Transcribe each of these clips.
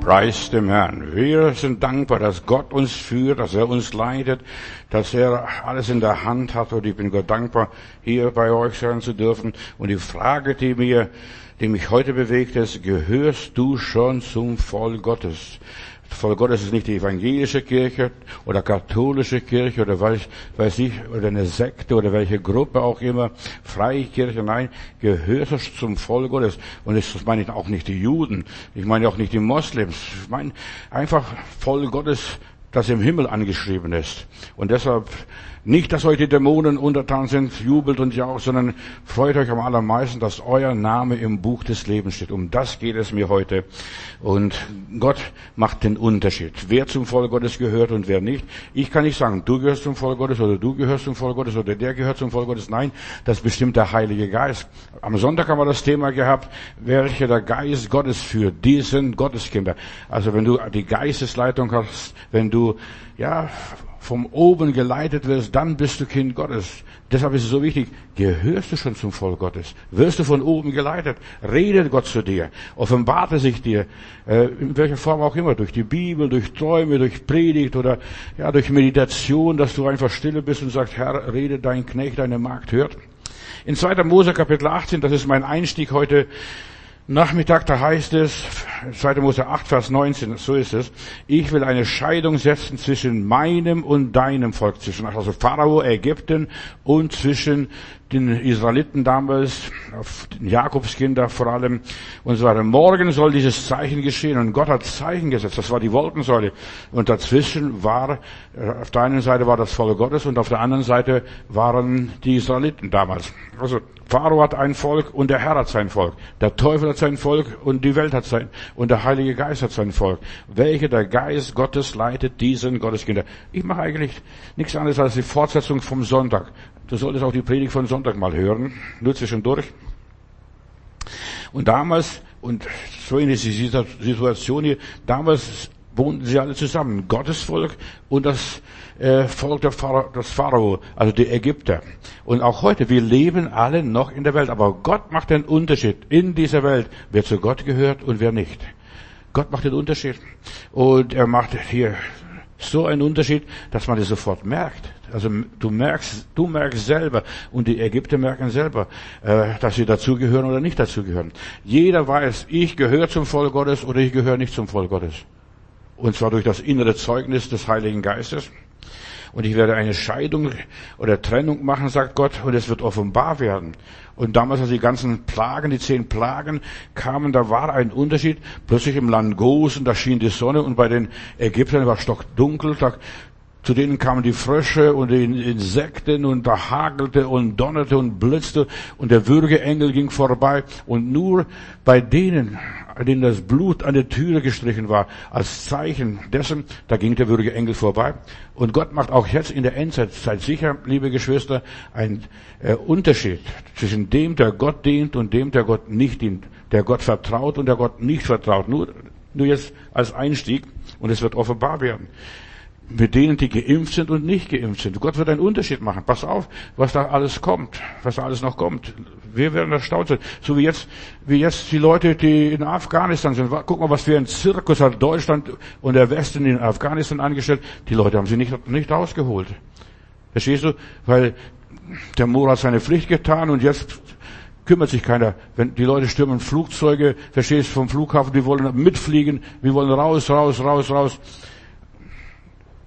Preis dem Herrn. Wir sind dankbar, dass Gott uns führt, dass er uns leitet, dass er alles in der Hand hat. Und ich bin Gott dankbar, hier bei euch sein zu dürfen. Und die Frage, die mir, die mich heute bewegt, ist, gehörst du schon zum Volk Gottes? Volk Gottes ist nicht die evangelische Kirche oder katholische Kirche oder weiß, weiß ich, oder eine Sekte oder welche Gruppe auch immer, Freikirche, nein, gehört zum Volk Gottes. Und das meine ich auch nicht die Juden, ich meine auch nicht die Moslems, ich meine einfach Volk Gottes, das im Himmel angeschrieben ist. Und deshalb nicht, dass euch die Dämonen untertan sind, jubelt und jaucht, sondern freut euch am allermeisten, dass euer Name im Buch des Lebens steht. Um das geht es mir heute. Und Gott macht den Unterschied. Wer zum Volk Gottes gehört und wer nicht. Ich kann nicht sagen, du gehörst zum Volk Gottes oder du gehörst zum Volk Gottes oder der gehört zum Volk Gottes. Nein, das bestimmt der Heilige Geist. Am Sonntag haben wir das Thema gehabt, welche der Geist Gottes führt. Die sind Gotteskinder. Also wenn du die Geistesleitung hast, wenn du, ja, vom oben geleitet wirst, dann bist du Kind Gottes. Deshalb ist es so wichtig, gehörst du schon zum Volk Gottes? Wirst du von oben geleitet? Redet Gott zu dir? Offenbart er sich dir? Äh, in welcher Form auch immer, durch die Bibel, durch Träume, durch Predigt oder ja, durch Meditation, dass du einfach stille bist und sagst, Herr, rede dein Knecht, deine Magd hört. In 2. Mose Kapitel 18, das ist mein Einstieg heute, Nachmittag, da heißt es, 2. Mose 8, Vers 19, so ist es, ich will eine Scheidung setzen zwischen meinem und deinem Volk, zwischen also Pharao, Ägypten und zwischen den Israeliten damals, auf den Jakobskinder vor allem und so weiter. Morgen soll dieses Zeichen geschehen und Gott hat Zeichen gesetzt. Das war die Wolkensäule und dazwischen war auf der einen Seite war das Volk Gottes und auf der anderen Seite waren die Israeliten damals. Also Pharao hat ein Volk und der Herr hat sein Volk. Der Teufel hat sein Volk und die Welt hat sein und der Heilige Geist hat sein Volk. Welche der Geist Gottes leitet diesen Gotteskinder? Ich mache eigentlich nichts anderes als die Fortsetzung vom Sonntag. Du solltest auch die Predigt von Sonntag mal hören, nur zwischendurch. Und damals, und so in dieser Situation hier, damals wohnten sie alle zusammen, Gottes Volk und das äh, Volk der Pharao, das Pharao, also die Ägypter. Und auch heute, wir leben alle noch in der Welt, aber Gott macht den Unterschied in dieser Welt, wer zu Gott gehört und wer nicht. Gott macht den Unterschied. Und er macht hier so einen Unterschied, dass man das sofort merkt. Also du merkst, du merkst selber und die Ägypter merken selber, äh, dass sie dazugehören oder nicht dazugehören. Jeder weiß, ich gehöre zum Volk Gottes oder ich gehöre nicht zum Volk Gottes. Und zwar durch das innere Zeugnis des Heiligen Geistes. Und ich werde eine Scheidung oder Trennung machen, sagt Gott, und es wird offenbar werden. Und damals, als die ganzen Plagen, die zehn Plagen kamen, da war ein Unterschied. Plötzlich im Land Gosen, da schien die Sonne und bei den Ägyptern war stockdunkel, da zu denen kamen die Frösche und die Insekten und da hagelte und donnerte und blitzte. Und der Würgeengel ging vorbei. Und nur bei denen, denen das Blut an der Türe gestrichen war, als Zeichen dessen, da ging der Würgeengel vorbei. Und Gott macht auch jetzt in der Endzeit, seid sicher, liebe Geschwister, einen äh, Unterschied zwischen dem, der Gott dient und dem, der Gott nicht dient, der Gott vertraut und der Gott nicht vertraut. Nur, nur jetzt als Einstieg. Und es wird offenbar werden mit denen, die geimpft sind und nicht geimpft sind. Gott wird einen Unterschied machen. Pass auf, was da alles kommt, was da alles noch kommt. Wir werden erstaunt sein. So wie jetzt, wie jetzt die Leute, die in Afghanistan sind. Guck mal, was für ein Zirkus hat Deutschland und der Westen in Afghanistan angestellt. Die Leute haben sie nicht, nicht rausgeholt. Verstehst du? Weil der Moor hat seine Pflicht getan und jetzt kümmert sich keiner. Wenn die Leute stürmen Flugzeuge, verstehst du, vom Flughafen, die wollen mitfliegen, wir wollen raus, raus, raus, raus.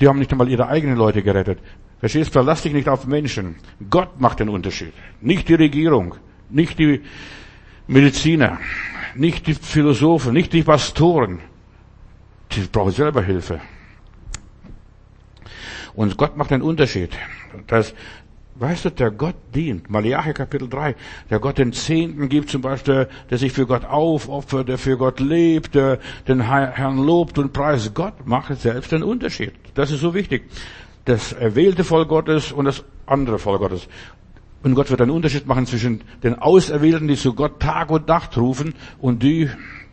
Die haben nicht einmal ihre eigenen Leute gerettet. Verstehst? Verlass dich nicht auf Menschen. Gott macht den Unterschied. Nicht die Regierung, nicht die Mediziner, nicht die Philosophen, nicht die Pastoren. Die brauchen selber Hilfe. Und Gott macht den Unterschied. Das, Weißt du, der Gott dient. Malachi Kapitel 3. Der Gott den Zehnten gibt zum Beispiel, der sich für Gott aufopfert, der für Gott lebt, der den Herrn lobt und preist. Gott macht selbst den Unterschied. Das ist so wichtig. Das erwählte Volk Gottes und das andere Volk Gottes. Und Gott wird einen Unterschied machen zwischen den Auserwählten, die zu Gott Tag und Nacht rufen, und die,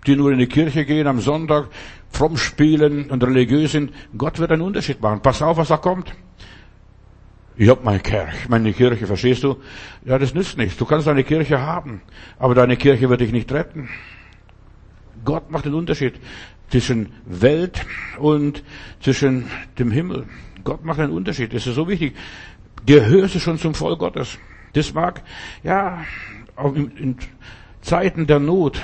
die nur in die Kirche gehen am Sonntag, fromm spielen und religiös sind. Gott wird einen Unterschied machen. Pass auf, was da kommt. Ich hab meine Kirche, meine Kirche, verstehst du? Ja, das nützt nichts. Du kannst eine Kirche haben, aber deine Kirche wird dich nicht retten. Gott macht den Unterschied zwischen Welt und zwischen dem Himmel. Gott macht einen Unterschied. Das ist so wichtig. Gehörst du schon zum Volk Gottes? Das mag, ja, Zeiten der Not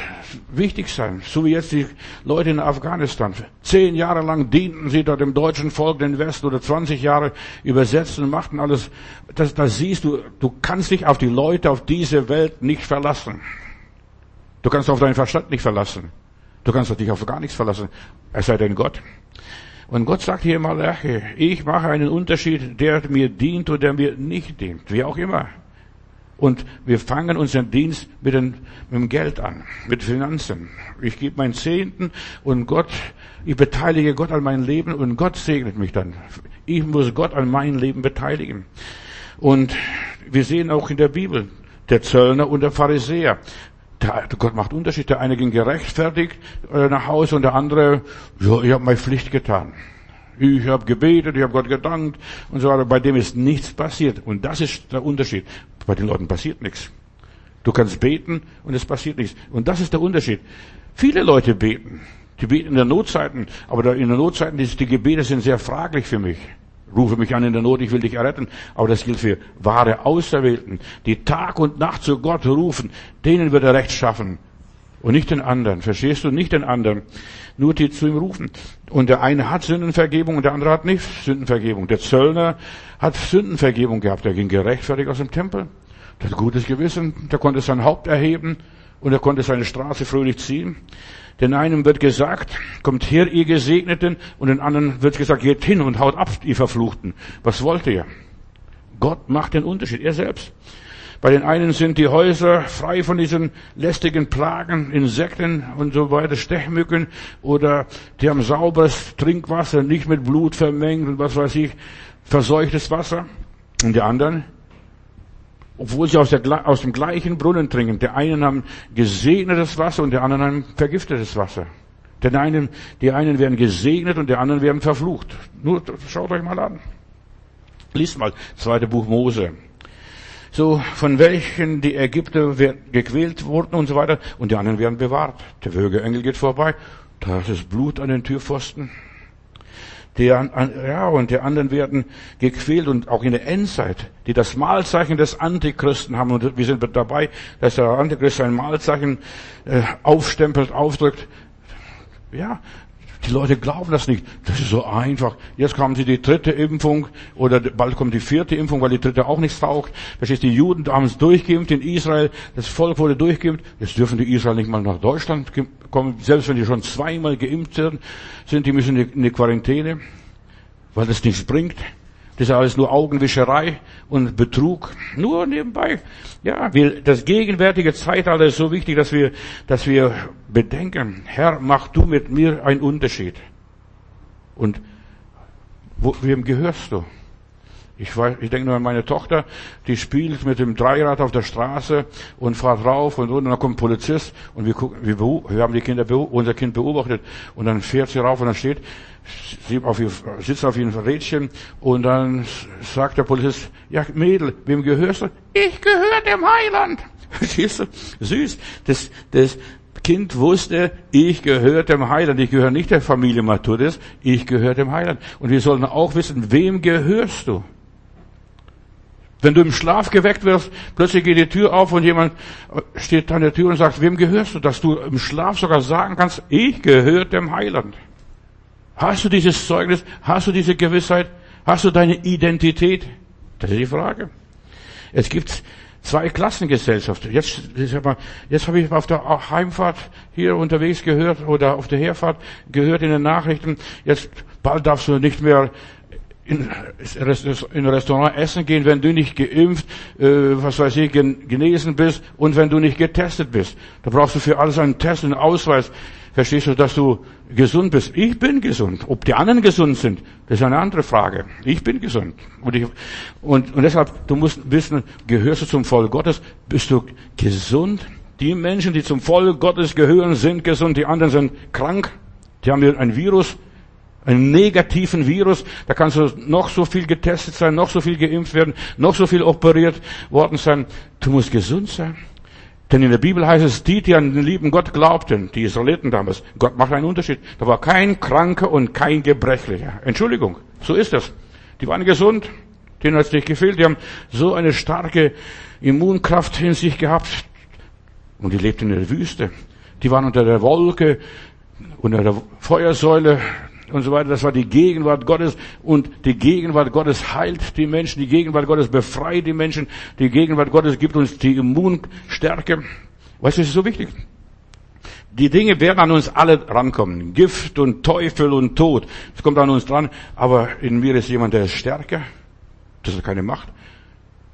wichtig sein. So wie jetzt die Leute in Afghanistan. Zehn Jahre lang dienten sie da dem deutschen Volk, den Westen, oder 20 Jahre übersetzten und machten alles. Das, das siehst du, du kannst dich auf die Leute, auf diese Welt nicht verlassen. Du kannst auf deinen Verstand nicht verlassen. Du kannst dich auf gar nichts verlassen. Es sei denn Gott. Und Gott sagt hier mal, ich mache einen Unterschied, der mir dient oder der mir nicht dient. Wie auch immer. Und wir fangen unseren Dienst mit, den, mit dem Geld an, mit Finanzen. Ich gebe meinen Zehnten und Gott, ich beteilige Gott an mein Leben und Gott segnet mich dann. Ich muss Gott an mein Leben beteiligen. Und wir sehen auch in der Bibel, der Zöllner und der Pharisäer. Gott macht Unterschied. Der eine ging gerechtfertigt äh, nach Hause und der andere, ja, ich habe meine Pflicht getan. Ich habe gebetet, ich habe Gott gedankt und so weiter. Bei dem ist nichts passiert. Und das ist der Unterschied. Bei den Leuten passiert nichts. Du kannst beten und es passiert nichts. Und das ist der Unterschied. Viele Leute beten. Die beten in der Notzeiten, aber in der Notzeiten, die, die Gebete sind sehr fraglich für mich. Rufe mich an in der Not, ich will dich erretten. Aber das gilt für wahre Auserwählten, die Tag und Nacht zu Gott rufen. Denen wird er Recht schaffen. Und nicht den anderen. Verstehst du? Nicht den anderen. Nur die zu ihm rufen. Und der eine hat Sündenvergebung und der andere hat nicht Sündenvergebung. Der Zöllner hat Sündenvergebung gehabt. Er ging gerechtfertigt aus dem Tempel. Der hat gutes Gewissen. Der konnte sein Haupt erheben und er konnte seine Straße fröhlich ziehen. Den einen wird gesagt, kommt her, ihr Gesegneten, und den anderen wird gesagt, geht hin und haut ab, ihr Verfluchten. Was wollt ihr? Gott macht den Unterschied, er selbst. Bei den einen sind die Häuser frei von diesen lästigen Plagen, Insekten und so weiter, Stechmücken, oder die haben sauberes Trinkwasser, nicht mit Blut vermengt und was weiß ich, verseuchtes Wasser. Und die anderen, obwohl sie aus, der, aus dem gleichen Brunnen trinken. Die einen haben gesegnetes Wasser und die anderen haben vergiftetes Wasser. Den einen, die einen werden gesegnet und die anderen werden verflucht. Nur schaut euch mal an. Lies mal, zweite Buch Mose. So, von welchen die Ägypter gequält wurden und so weiter und die anderen werden bewahrt. Der Würgeengel geht vorbei. Da ist das Blut an den Türpfosten. Die, ja, und die anderen werden gequält und auch in der Endzeit, die das Mahlzeichen des Antichristen haben. Und wir sind dabei, dass der Antichrist sein Mahlzeichen äh, aufstempelt, aufdrückt. Ja, die Leute glauben das nicht. Das ist so einfach. Jetzt haben sie die dritte Impfung oder bald kommt die vierte Impfung, weil die dritte auch nichts taugt. Verstehst Die Juden haben es durchgeimpft in Israel. Das Volk wurde durchgeimpft. Jetzt dürfen die Israel nicht mal nach Deutschland kommen. Selbst wenn die schon zweimal geimpft sind, die müssen in die Quarantäne, weil das nichts bringt. Das ist alles nur Augenwischerei und Betrug. Nur nebenbei. Ja, wir, das gegenwärtige Zeitalter ist so wichtig, dass wir, dass wir bedenken, Herr, mach du mit mir einen Unterschied. Und wo, wem gehörst du? Ich, weiß, ich denke nur an meine Tochter, die spielt mit dem Dreirad auf der Straße und fährt rauf und runter. Dann kommt ein Polizist und wir, gucken, wir, wir haben die Kinder, unser Kind beobachtet und dann fährt sie rauf und dann steht, sie auf ihr, sitzt auf ihrem Rädchen und dann sagt der Polizist, ja Mädel, wem gehörst du? Ich gehöre dem Heiland. Siehst du? Süß. Das, das Kind wusste, ich gehöre dem Heiland. Ich gehöre nicht der Familie Maturis, ich gehöre dem Heiland. Und wir sollten auch wissen, wem gehörst du? Wenn du im Schlaf geweckt wirst, plötzlich geht die Tür auf und jemand steht an der Tür und sagt, wem gehörst du? Dass du im Schlaf sogar sagen kannst, ich gehöre dem Heiland. Hast du dieses Zeugnis? Hast du diese Gewissheit? Hast du deine Identität? Das ist die Frage. Es gibt zwei Klassengesellschaften. Jetzt, jetzt habe ich auf der Heimfahrt hier unterwegs gehört oder auf der Herfahrt gehört in den Nachrichten, jetzt bald darfst du nicht mehr in, Restaurant essen gehen, wenn du nicht geimpft, äh, was weiß ich, genesen bist und wenn du nicht getestet bist. Da brauchst du für alles einen Test, einen Ausweis. Verstehst du, dass du gesund bist? Ich bin gesund. Ob die anderen gesund sind, das ist eine andere Frage. Ich bin gesund. Und, ich, und, und deshalb, du musst wissen, gehörst du zum Volk Gottes? Bist du gesund? Die Menschen, die zum Volk Gottes gehören, sind gesund. Die anderen sind krank. Die haben ein Virus einen negativen Virus, da kannst du noch so viel getestet sein, noch so viel geimpft werden, noch so viel operiert worden sein. Du musst gesund sein. Denn in der Bibel heißt es, die, die an den lieben Gott glaubten, die Israeliten damals, Gott macht einen Unterschied. Da war kein Kranker und kein Gebrechlicher. Entschuldigung, so ist das. Die waren gesund, denen hat es nicht gefehlt, die haben so eine starke Immunkraft in sich gehabt. Und die lebten in der Wüste. Die waren unter der Wolke, unter der Feuersäule und so weiter. Das war die Gegenwart Gottes und die Gegenwart Gottes heilt die Menschen, die Gegenwart Gottes befreit die Menschen, die Gegenwart Gottes gibt uns die Immunstärke. Weißt du, das ist so wichtig. Die Dinge werden an uns alle rankommen. Gift und Teufel und Tod. Es kommt an uns dran. Aber in mir ist jemand, der ist stärker. Das ist keine Macht.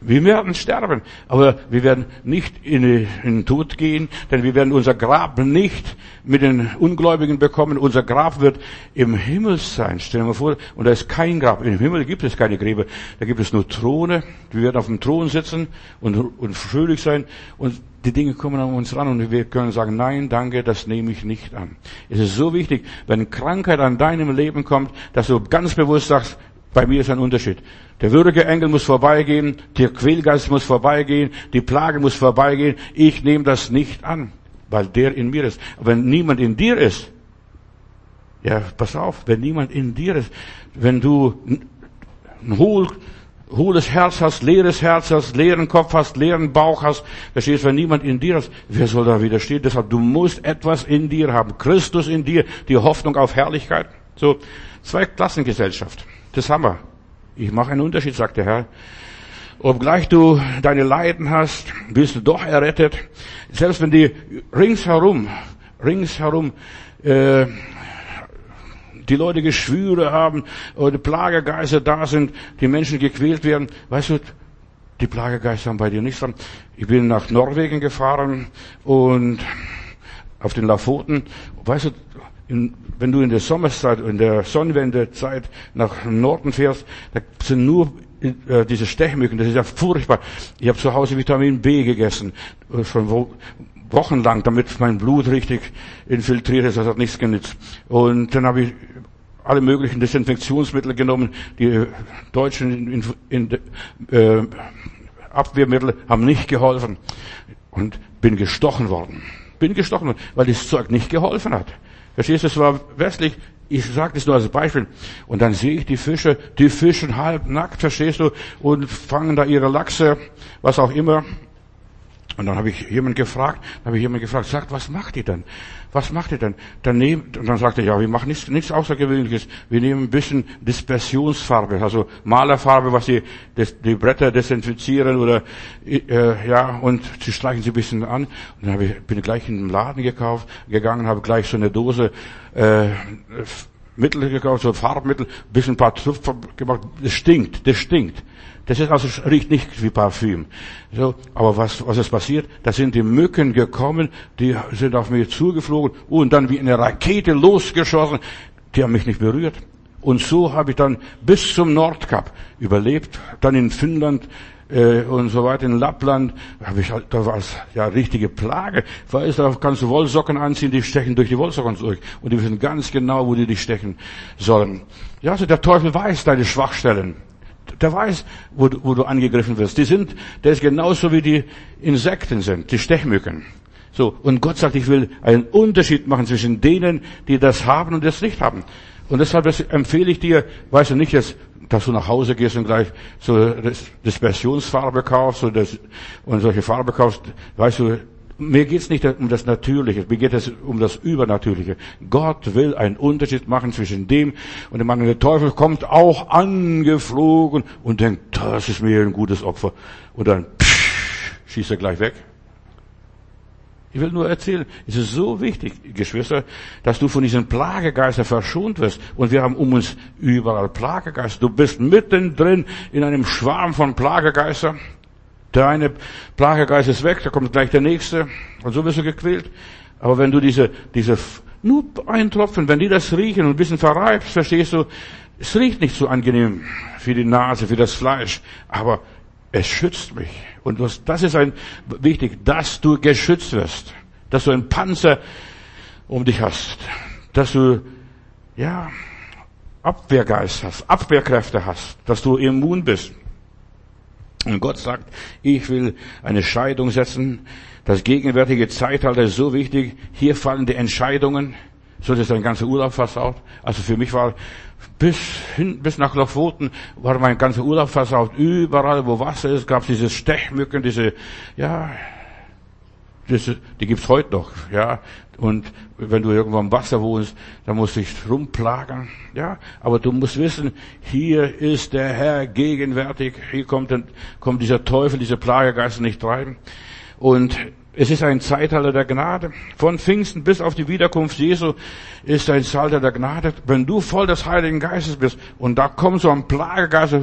Wir werden sterben, aber wir werden nicht in den Tod gehen, denn wir werden unser Grab nicht mit den Ungläubigen bekommen. Unser Grab wird im Himmel sein. Stellen wir vor, und da ist kein Grab. Im Himmel gibt es keine Gräber. Da gibt es nur Throne. Wir werden auf dem Thron sitzen und, und fröhlich sein. Und die Dinge kommen an uns ran und wir können sagen, nein, danke, das nehme ich nicht an. Es ist so wichtig, wenn Krankheit an deinem Leben kommt, dass du ganz bewusst sagst, bei mir ist ein Unterschied. Der würdige Engel muss vorbeigehen, der Quälgeist muss vorbeigehen, die Plage muss vorbeigehen. Ich nehme das nicht an, weil der in mir ist. Wenn niemand in dir ist, ja, pass auf, wenn niemand in dir ist, wenn du ein hohl, hohles Herz hast, leeres Herz hast, leeren Kopf hast, leeren Bauch hast, verstehst, wenn niemand in dir ist, wer soll da widerstehen? Deshalb, du musst etwas in dir haben. Christus in dir, die Hoffnung auf Herrlichkeit. So, zwei Klassengesellschaft. Das haben wir. Ich mache einen Unterschied, sagt der Herr. Obgleich du deine Leiden hast, bist du doch errettet. Selbst wenn die ringsherum, ringsherum äh, die Leute Geschwüre haben oder Plagegeister da sind, die Menschen gequält werden, weißt du, die Plagegeister haben bei dir nichts dran. Ich bin nach Norwegen gefahren und auf den Lafoten, weißt du, in, wenn du in der Sommerzeit, in der Sonnenwendezeit nach Norden fährst, da sind nur äh, diese Stechmücken, das ist ja furchtbar. Ich habe zu Hause Vitamin B gegessen, äh, schon wo, wochenlang, damit mein Blut richtig infiltriert ist, das hat nichts genützt. Und dann habe ich alle möglichen Desinfektionsmittel genommen, die deutschen in, in, äh, Abwehrmittel haben nicht geholfen und bin gestochen worden. Bin gestochen worden, weil das Zeug nicht geholfen hat. Verstehst du, es war westlich, ich sage das nur als Beispiel. Und dann sehe ich die Fische, die fischen halb nackt, verstehst du, und fangen da ihre Lachse, was auch immer. Und dann habe ich jemand gefragt, habe ich jemand gefragt, sagt, was macht ihr denn? Was macht ihr denn? Dann nehmt, und dann sagte er, ja, wir machen nichts, nichts Außergewöhnliches. Wir nehmen ein bisschen Dispersionsfarbe, also Malerfarbe, was das, die Bretter desinfizieren oder, äh, ja, und sie streichen sie ein bisschen an. Und dann ich, bin ich gleich in den Laden gekauft, gegangen, habe gleich so eine Dose, äh, Mittel gekauft, so Farbmittel, bisschen ein paar Trüpfer gemacht. Das stinkt, das stinkt. Das ist also, riecht nicht wie Parfüm. So, aber was, was ist passiert? Da sind die Mücken gekommen, die sind auf mich zugeflogen und dann wie eine Rakete losgeschossen. Die haben mich nicht berührt. Und so habe ich dann bis zum Nordkap überlebt. Dann in Finnland äh, und so weiter, in Lappland, habe ich halt, da war es ja richtige Plage. Weißt du, da kannst du Wollsocken anziehen, die stechen durch die Wollsocken durch. Und die wissen ganz genau, wo die dich stechen sollen. Ja, also der Teufel weiß deine Schwachstellen der weiß, wo du, wo du angegriffen wirst. Die sind, der ist genauso wie die Insekten sind, die Stechmücken. So. Und Gott sagt, ich will einen Unterschied machen zwischen denen, die das haben und das nicht haben. Und deshalb empfehle ich dir, weißt du nicht jetzt, dass du nach Hause gehst und gleich so Dispersionsfarbe kaufst und, das, und solche Farbe kaufst, weißt du, mir geht es nicht um das Natürliche, mir geht es um das Übernatürliche. Gott will einen Unterschied machen zwischen dem und dem anderen. Der Teufel kommt auch angeflogen und denkt, das ist mir ein gutes Opfer. Und dann schießt er gleich weg. Ich will nur erzählen, es ist so wichtig, Geschwister, dass du von diesen Plagegeistern verschont wirst. Und wir haben um uns überall Plagegeister. Du bist mittendrin in einem Schwarm von Plagegeistern. Der eine Plagegeist ist weg, da kommt gleich der nächste und so wirst du gequält. Aber wenn du diese, diese, nur ein Tropfen, wenn die das riechen und ein bisschen verreibst, verstehst du, es riecht nicht so angenehm für die Nase, für das Fleisch, aber es schützt mich. Und das ist ein, wichtig, dass du geschützt wirst, dass du einen Panzer um dich hast, dass du, ja, Abwehrgeist hast, Abwehrkräfte hast, dass du immun bist. Und Gott sagt, ich will eine Scheidung setzen. Das gegenwärtige Zeitalter ist so wichtig. Hier fallen die Entscheidungen. So ist dein ganzer Urlaub versaut. Also für mich war bis hin, bis nach Lofoten war mein ganzer Urlaub versaut. Überall, wo Wasser ist, gab es diese Stechmücken, diese, ja, diese, die gibt's heute noch, ja. Und wenn du irgendwo am Wasser wohnst, dann musst du dich rumplagen, ja. Aber du musst wissen, hier ist der Herr gegenwärtig. Hier kommt, kommt dieser Teufel, diese Plagegeist nicht rein. Und es ist ein Zeitalter der Gnade. Von Pfingsten bis auf die Wiederkunft Jesu ist ein Zeitalter der Gnade. Wenn du voll des Heiligen Geistes bist und da kommt so ein Plagegeist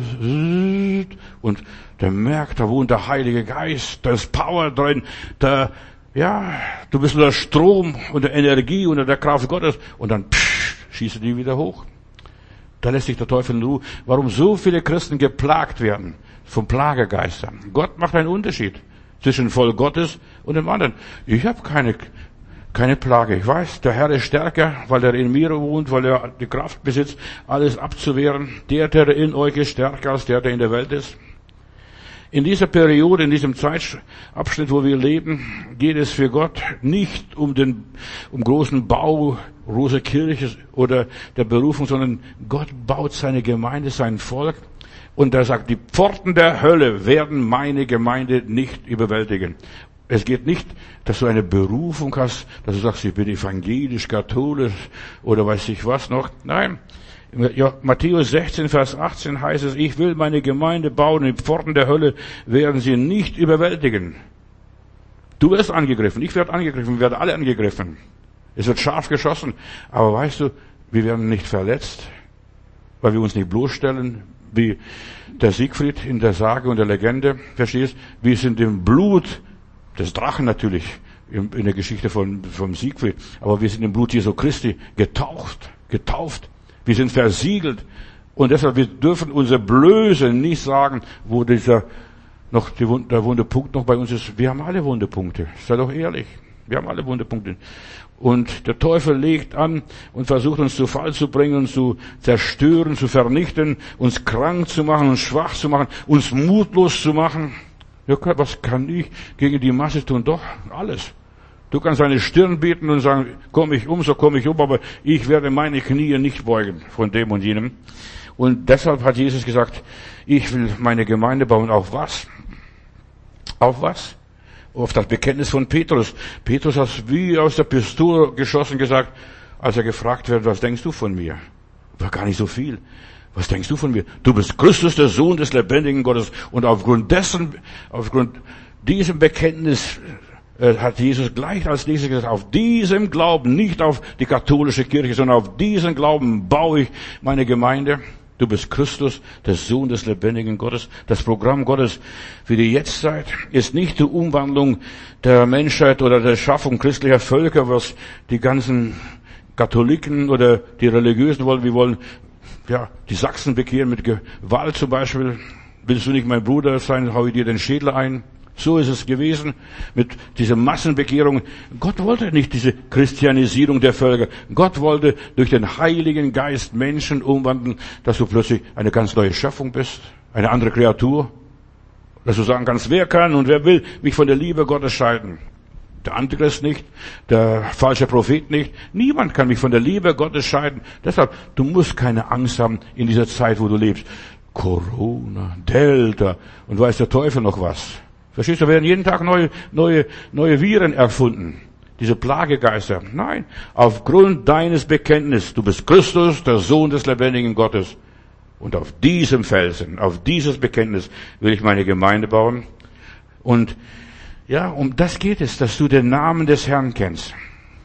und der merkt, da wohnt der Heilige Geist, da ist Power drin, da, ja, du bist unter Strom, unter Energie, unter der Kraft Gottes und dann psch, schießt die wieder hoch. Da lässt sich der Teufel in Ruhe. Warum so viele Christen geplagt werden von Plagegeistern? Gott macht einen Unterschied zwischen Volk Gottes und dem anderen. Ich habe keine, keine Plage. Ich weiß, der Herr ist stärker, weil er in mir wohnt, weil er die Kraft besitzt, alles abzuwehren. Der, der in euch ist, stärker als der, der in der Welt ist. In dieser Periode, in diesem Zeitabschnitt, wo wir leben, geht es für Gott nicht um den, um großen Bau, große Kirche oder der Berufung, sondern Gott baut seine Gemeinde, sein Volk. Und er sagt, die Pforten der Hölle werden meine Gemeinde nicht überwältigen. Es geht nicht, dass du eine Berufung hast, dass du sagst, ich bin evangelisch, katholisch oder weiß ich was noch. Nein. Matthäus 16, Vers 18 heißt es, ich will meine Gemeinde bauen, die Pforten der Hölle werden sie nicht überwältigen. Du wirst angegriffen, ich werde angegriffen, wir werden alle angegriffen. Es wird scharf geschossen. Aber weißt du, wir werden nicht verletzt, weil wir uns nicht bloßstellen, wie der Siegfried in der Sage und der Legende, verstehst? Wir sind im Blut des Drachen natürlich, in der Geschichte von, vom Siegfried, aber wir sind im Blut Jesu Christi getaucht, getauft. Wir sind versiegelt. Und deshalb, wir dürfen unser Blöse nicht sagen, wo dieser, noch die, der wunde Punkt noch bei uns ist. Wir haben alle wunde Punkte. Sei doch ehrlich. Wir haben alle wunde Punkte. Und der Teufel legt an und versucht uns zu Fall zu bringen, zu zerstören, zu vernichten, uns krank zu machen, uns schwach zu machen, uns mutlos zu machen. Ja, was kann ich gegen die Masse tun? Doch, alles. Du kannst deine Stirn bieten und sagen, komm ich um, so komme ich um, aber ich werde meine Knie nicht beugen von dem und jenem. Und deshalb hat Jesus gesagt, ich will meine Gemeinde bauen. Auf was? Auf was? auf das Bekenntnis von Petrus. Petrus hat wie aus der Pistole geschossen gesagt, als er gefragt wird, was denkst du von mir? War gar nicht so viel. Was denkst du von mir? Du bist Christus, der Sohn des lebendigen Gottes. Und aufgrund dessen, aufgrund diesem Bekenntnis hat Jesus gleich als nächstes gesagt, auf diesem Glauben, nicht auf die katholische Kirche, sondern auf diesen Glauben baue ich meine Gemeinde. Du bist Christus, der Sohn des lebendigen Gottes. Das Programm Gottes für die Jetztzeit ist nicht die Umwandlung der Menschheit oder der Schaffung christlicher Völker, was die ganzen Katholiken oder die Religiösen wollen. Wir wollen, ja, die Sachsen bekehren mit Gewalt zum Beispiel. Willst du nicht mein Bruder sein, hau ich dir den Schädel ein. So ist es gewesen mit dieser Massenbekehrung. Gott wollte nicht diese Christianisierung der Völker. Gott wollte durch den Heiligen Geist Menschen umwandeln, dass du plötzlich eine ganz neue Schöpfung bist, eine andere Kreatur. Dass du sagen kannst, wer kann und wer will mich von der Liebe Gottes scheiden? Der Antichrist nicht, der falsche Prophet nicht. Niemand kann mich von der Liebe Gottes scheiden. Deshalb, du musst keine Angst haben in dieser Zeit, wo du lebst. Corona, Delta und weiß der Teufel noch was. Verstehst du, werden jeden Tag neue, neue, neue Viren erfunden. Diese Plagegeister. Nein. Aufgrund deines Bekenntnisses, du bist Christus, der Sohn des lebendigen Gottes. Und auf diesem Felsen, auf dieses Bekenntnis will ich meine Gemeinde bauen. Und ja, um das geht es, dass du den Namen des Herrn kennst.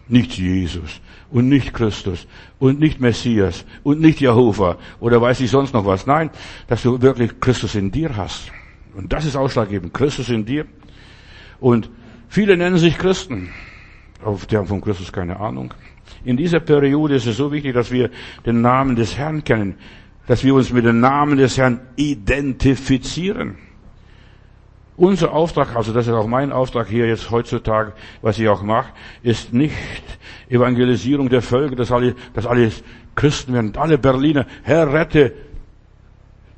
Nicht Jesus und nicht Christus und nicht Messias und nicht Jehova oder weiß ich sonst noch was. Nein, dass du wirklich Christus in dir hast. Und das ist ausschlaggebend. Christus in dir. Und viele nennen sich Christen. Aber die von Christus keine Ahnung. In dieser Periode ist es so wichtig, dass wir den Namen des Herrn kennen. Dass wir uns mit dem Namen des Herrn identifizieren. Unser Auftrag, also das ist auch mein Auftrag hier jetzt heutzutage, was ich auch mache, ist nicht Evangelisierung der Völker, dass alle, dass alle Christen werden, alle Berliner, Herr rette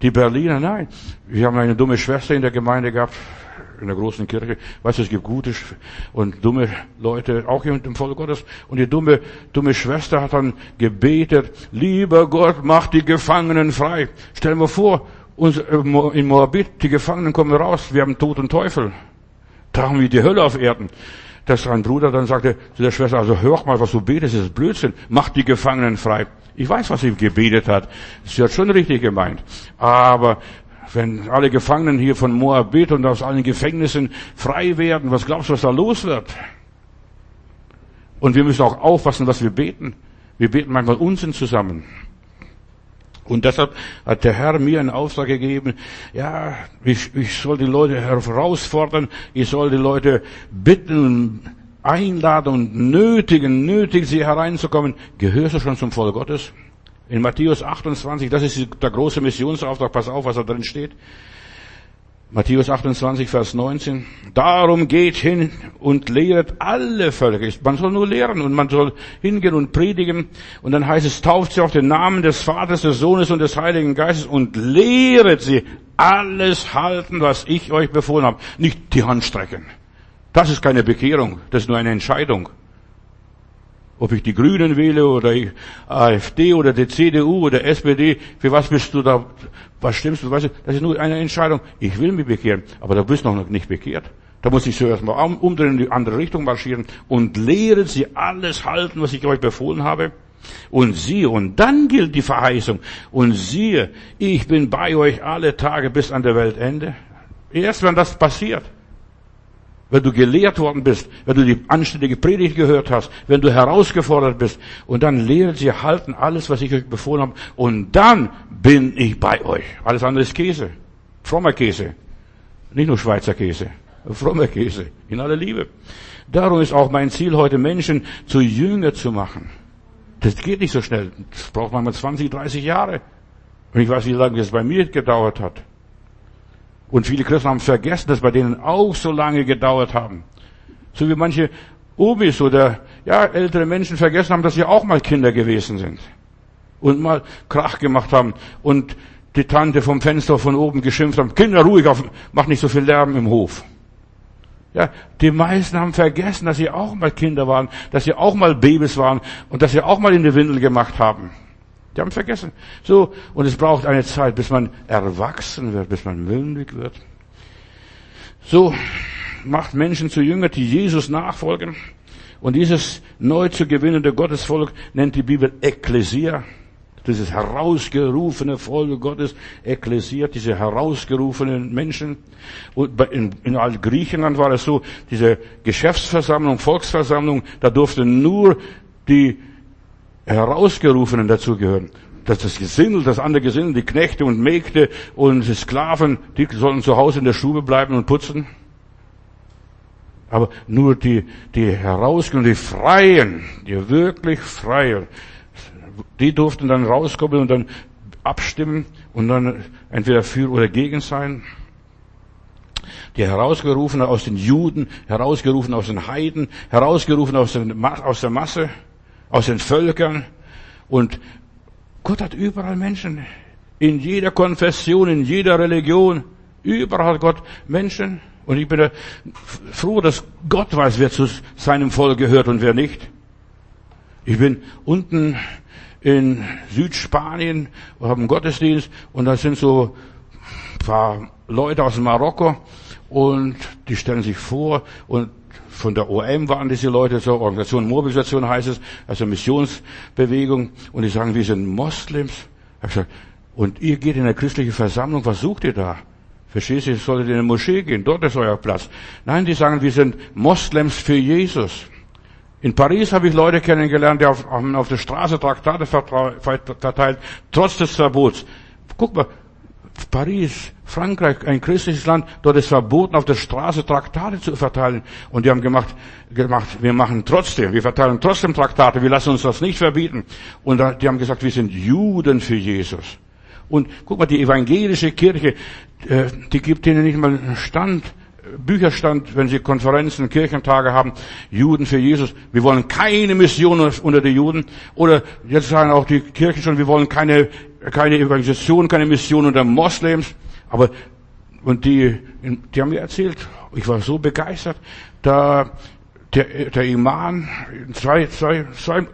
Die Berliner, nein. Wir haben eine dumme Schwester in der Gemeinde gehabt, in der großen Kirche. Weißt du, es gibt gute und dumme Leute, auch hier im Volk Gottes. Und die dumme, dumme Schwester hat dann gebetet, lieber Gott, mach die Gefangenen frei. Stell dir vor, äh, in Moabit, die Gefangenen kommen raus, wir haben Tod und Teufel. Da haben wir die Hölle auf Erden. Dass ein Bruder dann sagte zu der Schwester, also hör mal, was du betest, das ist Blödsinn, mach die Gefangenen frei. Ich weiß, was sie gebetet hat. Sie hat schon richtig gemeint. Aber wenn alle Gefangenen hier von Moabit und aus allen Gefängnissen frei werden, was glaubst du, was da los wird? Und wir müssen auch aufpassen, was wir beten. Wir beten manchmal Unsinn zusammen. Und deshalb hat der Herr mir einen Auftrag gegeben, ja, ich, ich soll die Leute herausfordern, ich soll die Leute bitten, einladen und nötigen, nötigen sie hereinzukommen. Gehörst du schon zum Volk Gottes? In Matthäus 28, das ist der große Missionsauftrag, pass auf, was da drin steht. Matthäus 28, Vers 19. Darum geht hin und lehret alle Völker. Man soll nur lehren und man soll hingehen und predigen. Und dann heißt es, tauft sie auf den Namen des Vaters, des Sohnes und des Heiligen Geistes und lehret sie alles halten, was ich euch befohlen habe. Nicht die Hand strecken. Das ist keine Bekehrung, das ist nur eine Entscheidung. Ob ich die Grünen wähle oder die AfD oder die CDU oder SPD, für was bist du da, was stimmst du, weißt du, das ist nur eine Entscheidung. Ich will mich bekehren, aber da bist du noch nicht bekehrt. Da muss ich zuerst mal umdrehen, in die andere Richtung marschieren und lehren sie alles halten, was ich euch befohlen habe. Und siehe, und dann gilt die Verheißung. Und siehe, ich bin bei euch alle Tage bis an der Weltende. Erst wenn das passiert, wenn du gelehrt worden bist, wenn du die anständige Predigt gehört hast, wenn du herausgefordert bist und dann lehret sie halten alles, was ich euch befohlen habe und dann bin ich bei euch. Alles andere ist Käse. Frommer Käse. Nicht nur Schweizer Käse. Frommer Käse. In aller Liebe. Darum ist auch mein Ziel heute Menschen zu Jünger zu machen. Das geht nicht so schnell. Das braucht manchmal 20, 30 Jahre. Und ich weiß, wie lange das bei mir gedauert hat. Und viele Christen haben vergessen, dass bei denen auch so lange gedauert haben. So wie manche Omis oder ja, ältere Menschen vergessen haben, dass sie auch mal Kinder gewesen sind. Und mal Krach gemacht haben und die Tante vom Fenster von oben geschimpft haben, Kinder ruhig auf, mach nicht so viel Lärm im Hof. Ja, die meisten haben vergessen, dass sie auch mal Kinder waren, dass sie auch mal Babys waren und dass sie auch mal in die Windel gemacht haben. Die haben vergessen. So, und es braucht eine Zeit, bis man erwachsen wird, bis man mündig wird. So macht Menschen zu Jünger, die Jesus nachfolgen. Und dieses neu zu gewinnende Gottesvolk nennt die Bibel Ekklesia. Dieses herausgerufene Volk Gottes, Ekklesia, diese herausgerufenen Menschen. Und in, in Altgriechenland war es so, diese Geschäftsversammlung, Volksversammlung, da durften nur die Herausgerufenen dazugehören. Das, das Gesindel, das andere Gesindel, die Knechte und Mägde und die Sklaven, die sollen zu Hause in der Stube bleiben und putzen. Aber nur die, die Herausgerufenen, die Freien, die wirklich Freien, die durften dann rauskommen und dann abstimmen und dann entweder für oder gegen sein. Die herausgerufenen aus den Juden, herausgerufen aus den Heiden, herausgerufen aus, den, aus der Masse aus den Völkern. Und Gott hat überall Menschen. In jeder Konfession, in jeder Religion. Überall hat Gott Menschen. Und ich bin froh, dass Gott weiß, wer zu seinem Volk gehört und wer nicht. Ich bin unten in Südspanien, wir haben einen Gottesdienst und da sind so ein paar Leute aus Marokko und die stellen sich vor und von der OM waren diese Leute, so Organisation Mobilisation heißt es, also Missionsbewegung, und die sagen, wir sind Moslems. Habe gesagt, und ihr geht in eine christliche Versammlung, was sucht ihr da? Verstehst du, ihr solltet in eine Moschee gehen, dort ist euer Platz. Nein, die sagen, wir sind Moslems für Jesus. In Paris habe ich Leute kennengelernt, die auf, auf der Straße Traktate verteilt, trotz des Verbots. Guck mal, Paris, Frankreich, ein christliches Land, dort ist verboten, auf der Straße Traktate zu verteilen. Und die haben gemacht, gemacht, wir machen trotzdem, wir verteilen trotzdem Traktate, wir lassen uns das nicht verbieten. Und die haben gesagt, wir sind Juden für Jesus. Und guck mal, die evangelische Kirche, äh, die gibt ihnen nicht mal einen Stand, Bücherstand, wenn sie Konferenzen, Kirchentage haben, Juden für Jesus. Wir wollen keine Mission unter die Juden. Oder jetzt sagen auch die Kirchen schon, wir wollen keine keine Evangelisation, keine Mission unter Moslems, aber und die, die haben mir erzählt, ich war so begeistert, da der, der Imam, zwei, zwei, zwei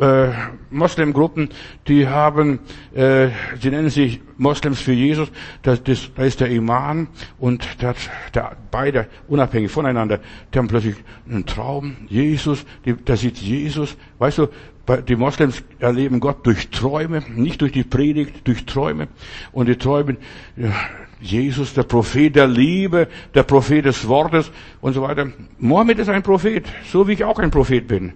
äh, Moslemgruppen, die haben, äh, sie nennen sich Moslems für Jesus, das, das, da ist der Imam und das, der, beide unabhängig voneinander, die haben plötzlich einen Traum, Jesus, da sieht Jesus, weißt du, die Moslems erleben Gott durch Träume, nicht durch die Predigt, durch Träume. Und die Träume, Jesus, der Prophet der Liebe, der Prophet des Wortes und so weiter. Mohammed ist ein Prophet, so wie ich auch ein Prophet bin.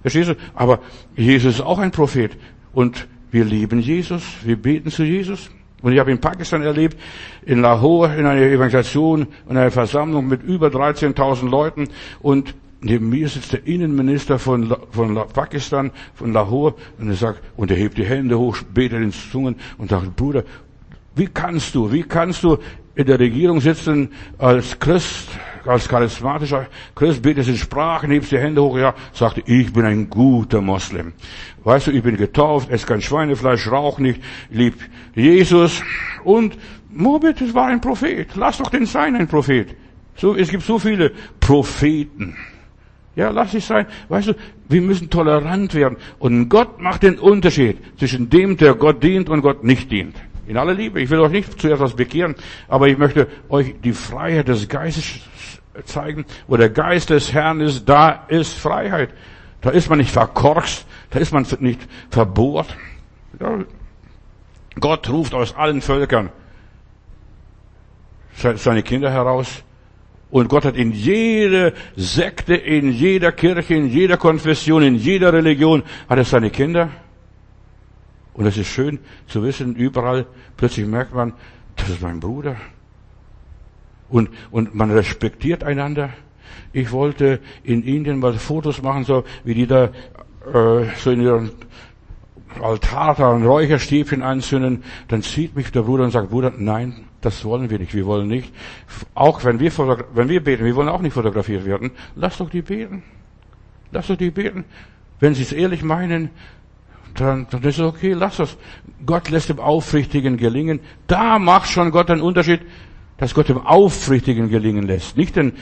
Verstehst du? Aber Jesus ist auch ein Prophet. Und wir lieben Jesus, wir beten zu Jesus. Und ich habe in Pakistan erlebt, in Lahore, in einer Evangelisation, in einer Versammlung mit über 13.000 Leuten. Und neben mir sitzt der Innenminister von, von Pakistan, von Lahore. Und er sagt, und er hebt die Hände hoch, betet in Zungen und sagt, Bruder, wie kannst du, wie kannst du in der Regierung sitzen als Christ, als charismatischer Christ, betest in Sprachen, hebst die Hände hoch, ja, sagte, ich bin ein guter Moslem. Weißt du, ich bin getauft, esse kein Schweinefleisch, rauch nicht, lieb Jesus. Und Mohammed war ein Prophet. Lass doch den sein, ein Prophet. So, es gibt so viele Propheten. Ja, lass es sein. Weißt du, wir müssen tolerant werden. Und Gott macht den Unterschied zwischen dem, der Gott dient und Gott nicht dient. In aller Liebe. Ich will euch nicht zu etwas bekehren, aber ich möchte euch die Freiheit des Geistes zeigen. Wo der Geist des Herrn ist, da ist Freiheit. Da ist man nicht verkorkst, da ist man nicht verbohrt. Gott ruft aus allen Völkern seine Kinder heraus. Und Gott hat in jeder Sekte, in jeder Kirche, in jeder Konfession, in jeder Religion, hat er seine Kinder. Und es ist schön zu wissen, überall plötzlich merkt man, das ist mein Bruder. Und, und man respektiert einander. Ich wollte in Indien mal Fotos machen, so wie die da äh, so in ihren Altar da ein Räucherstäbchen anzünden. Dann zieht mich der Bruder und sagt, Bruder, nein, das wollen wir nicht. Wir wollen nicht, auch wenn wir, wenn wir beten, wir wollen auch nicht fotografiert werden. Lass doch die beten. Lass doch die beten. Wenn sie es ehrlich meinen, dann, dann ist es okay, lass es. Gott lässt dem Aufrichtigen gelingen. Da macht schon Gott einen Unterschied, dass Gott dem Aufrichtigen gelingen lässt. Nicht den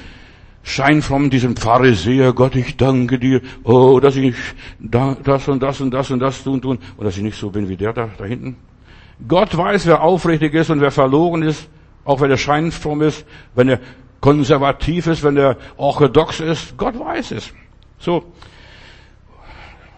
Scheinfrommen, diesen Pharisäer, Gott, ich danke dir, oh, dass ich das und das und das und das tun, tun, und dass ich nicht so bin wie der da, da hinten. Gott weiß, wer aufrichtig ist und wer verloren ist, auch wenn er scheinfromm ist, wenn er konservativ ist, wenn er orthodox ist. Gott weiß es. So.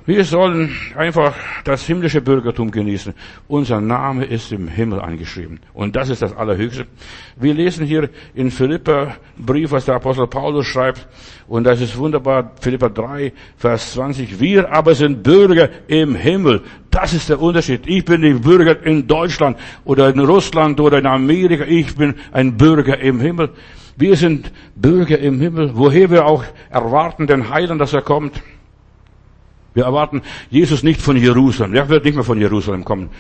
Wir sollen einfach das himmlische Bürgertum genießen. Unser Name ist im Himmel angeschrieben. Und das ist das Allerhöchste. Wir lesen hier in Philippa Brief, was der Apostel Paulus schreibt. Und das ist wunderbar. Philippa 3, Vers 20. Wir aber sind Bürger im Himmel. Das ist der Unterschied. Ich bin nicht Bürger in Deutschland oder in Russland oder in Amerika. Ich bin ein Bürger im Himmel. Wir sind Bürger im Himmel, woher wir auch erwarten den Heiland, dass er kommt. Wir erwarten Jesus nicht von Jerusalem. Er wird nicht mehr von Jerusalem kommen.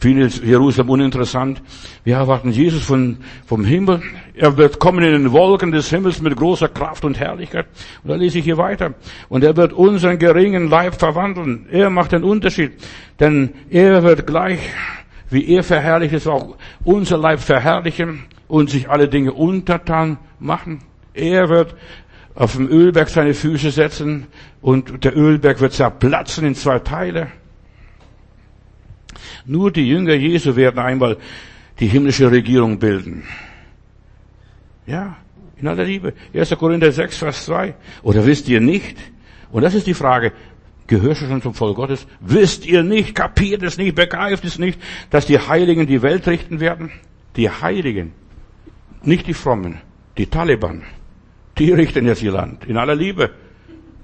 Viele Jerusalem uninteressant. Wir erwarten Jesus von, vom Himmel. Er wird kommen in den Wolken des Himmels mit großer Kraft und Herrlichkeit. Und da lese ich hier weiter. Und er wird unseren geringen Leib verwandeln. Er macht den Unterschied. Denn er wird gleich, wie er verherrlicht ist, auch unser Leib verherrlichen und sich alle Dinge untertan machen. Er wird auf dem Ölberg seine Füße setzen und der Ölberg wird zerplatzen in zwei Teile. Nur die Jünger Jesu werden einmal die himmlische Regierung bilden. Ja, in aller Liebe. 1. Korinther 6, Vers 2. Oder wisst ihr nicht? Und das ist die Frage. Gehörst du schon zum Volk Gottes? Wisst ihr nicht, kapiert es nicht, begreift es nicht, dass die Heiligen die Welt richten werden? Die Heiligen. Nicht die Frommen. Die Taliban. Die richten jetzt ihr Land. In aller Liebe.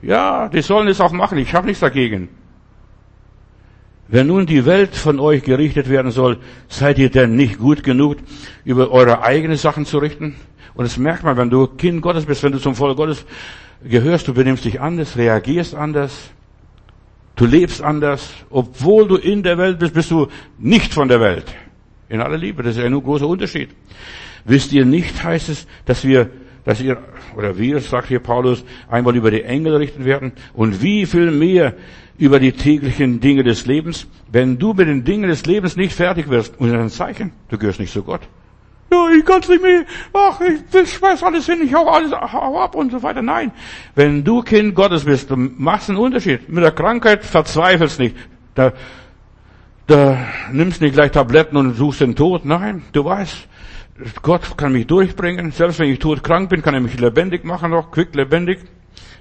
Ja, die sollen es auch machen. Ich habe nichts dagegen. Wenn nun die Welt von euch gerichtet werden soll, seid ihr denn nicht gut genug, über eure eigenen Sachen zu richten? Und das merkt man, wenn du Kind Gottes bist, wenn du zum Volk Gottes gehörst, du benimmst dich anders, reagierst anders, du lebst anders. Obwohl du in der Welt bist, bist du nicht von der Welt. In aller Liebe, das ist ein großer Unterschied. Wisst ihr nicht, heißt es, dass wir dass ihr, oder wir, sagt hier Paulus, einmal über die Engel richten werden und wie viel mehr über die täglichen Dinge des Lebens. Wenn du mit den Dingen des Lebens nicht fertig wirst, und ein Zeichen, du gehörst nicht zu Gott. Ja, ich kann's nicht mehr. Ach, ich schmeiß alles hin, ich hau alles hau ab und so weiter. Nein. Wenn du Kind Gottes bist, du machst einen Unterschied. Mit der Krankheit verzweifelst nicht. Da, da nimmst nicht gleich Tabletten und suchst den Tod. Nein, du weißt, Gott kann mich durchbringen. Selbst wenn ich todkrank bin, kann er mich lebendig machen noch, quick lebendig.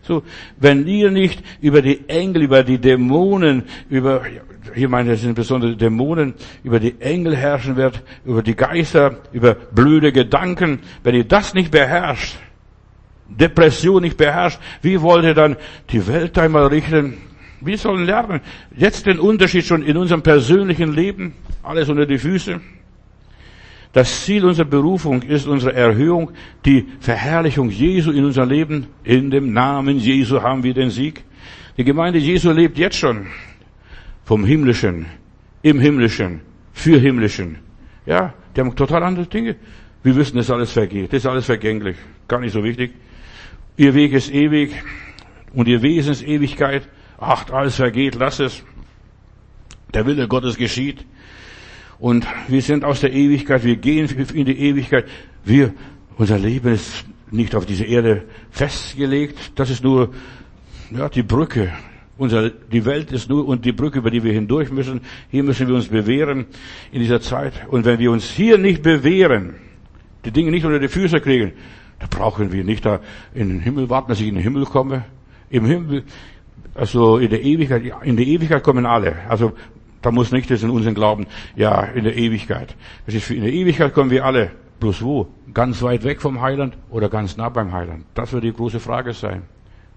So, wenn ihr nicht über die Engel, über die Dämonen, über, hier meine ich insbesondere Dämonen, über die Engel herrschen wird, über die Geister, über blöde Gedanken, wenn ihr das nicht beherrscht, Depression nicht beherrscht, wie wollt ihr dann die Welt einmal richten? Wir sollen lernen, jetzt den Unterschied schon in unserem persönlichen Leben, alles unter die Füße. Das Ziel unserer Berufung ist unsere Erhöhung, die Verherrlichung Jesu in unser Leben. In dem Namen Jesu haben wir den Sieg. Die Gemeinde Jesu lebt jetzt schon vom Himmlischen, im Himmlischen, für Himmlischen. Ja, die haben total andere Dinge. Wir wissen, dass alles vergeht. Das ist alles vergänglich. Gar nicht so wichtig. Ihr Weg ist ewig und ihr Wesen ist Ewigkeit. Ach, alles vergeht, lass es. Der Wille Gottes geschieht. Und wir sind aus der Ewigkeit, wir gehen in die Ewigkeit. Wir, unser Leben ist nicht auf diese Erde festgelegt. Das ist nur, ja, die Brücke. Unser, die Welt ist nur und die Brücke, über die wir hindurch müssen. Hier müssen wir uns bewähren in dieser Zeit. Und wenn wir uns hier nicht bewähren, die Dinge nicht unter die Füße kriegen, da brauchen wir nicht da in den Himmel warten, dass ich in den Himmel komme. Im Himmel, also in der Ewigkeit, in die Ewigkeit kommen alle. Also da muss nicht das in unseren Glauben, ja, in der Ewigkeit. Das ist in der Ewigkeit kommen wir alle. Bloß wo? Ganz weit weg vom Heiland oder ganz nah beim Heiland? Das wird die große Frage sein.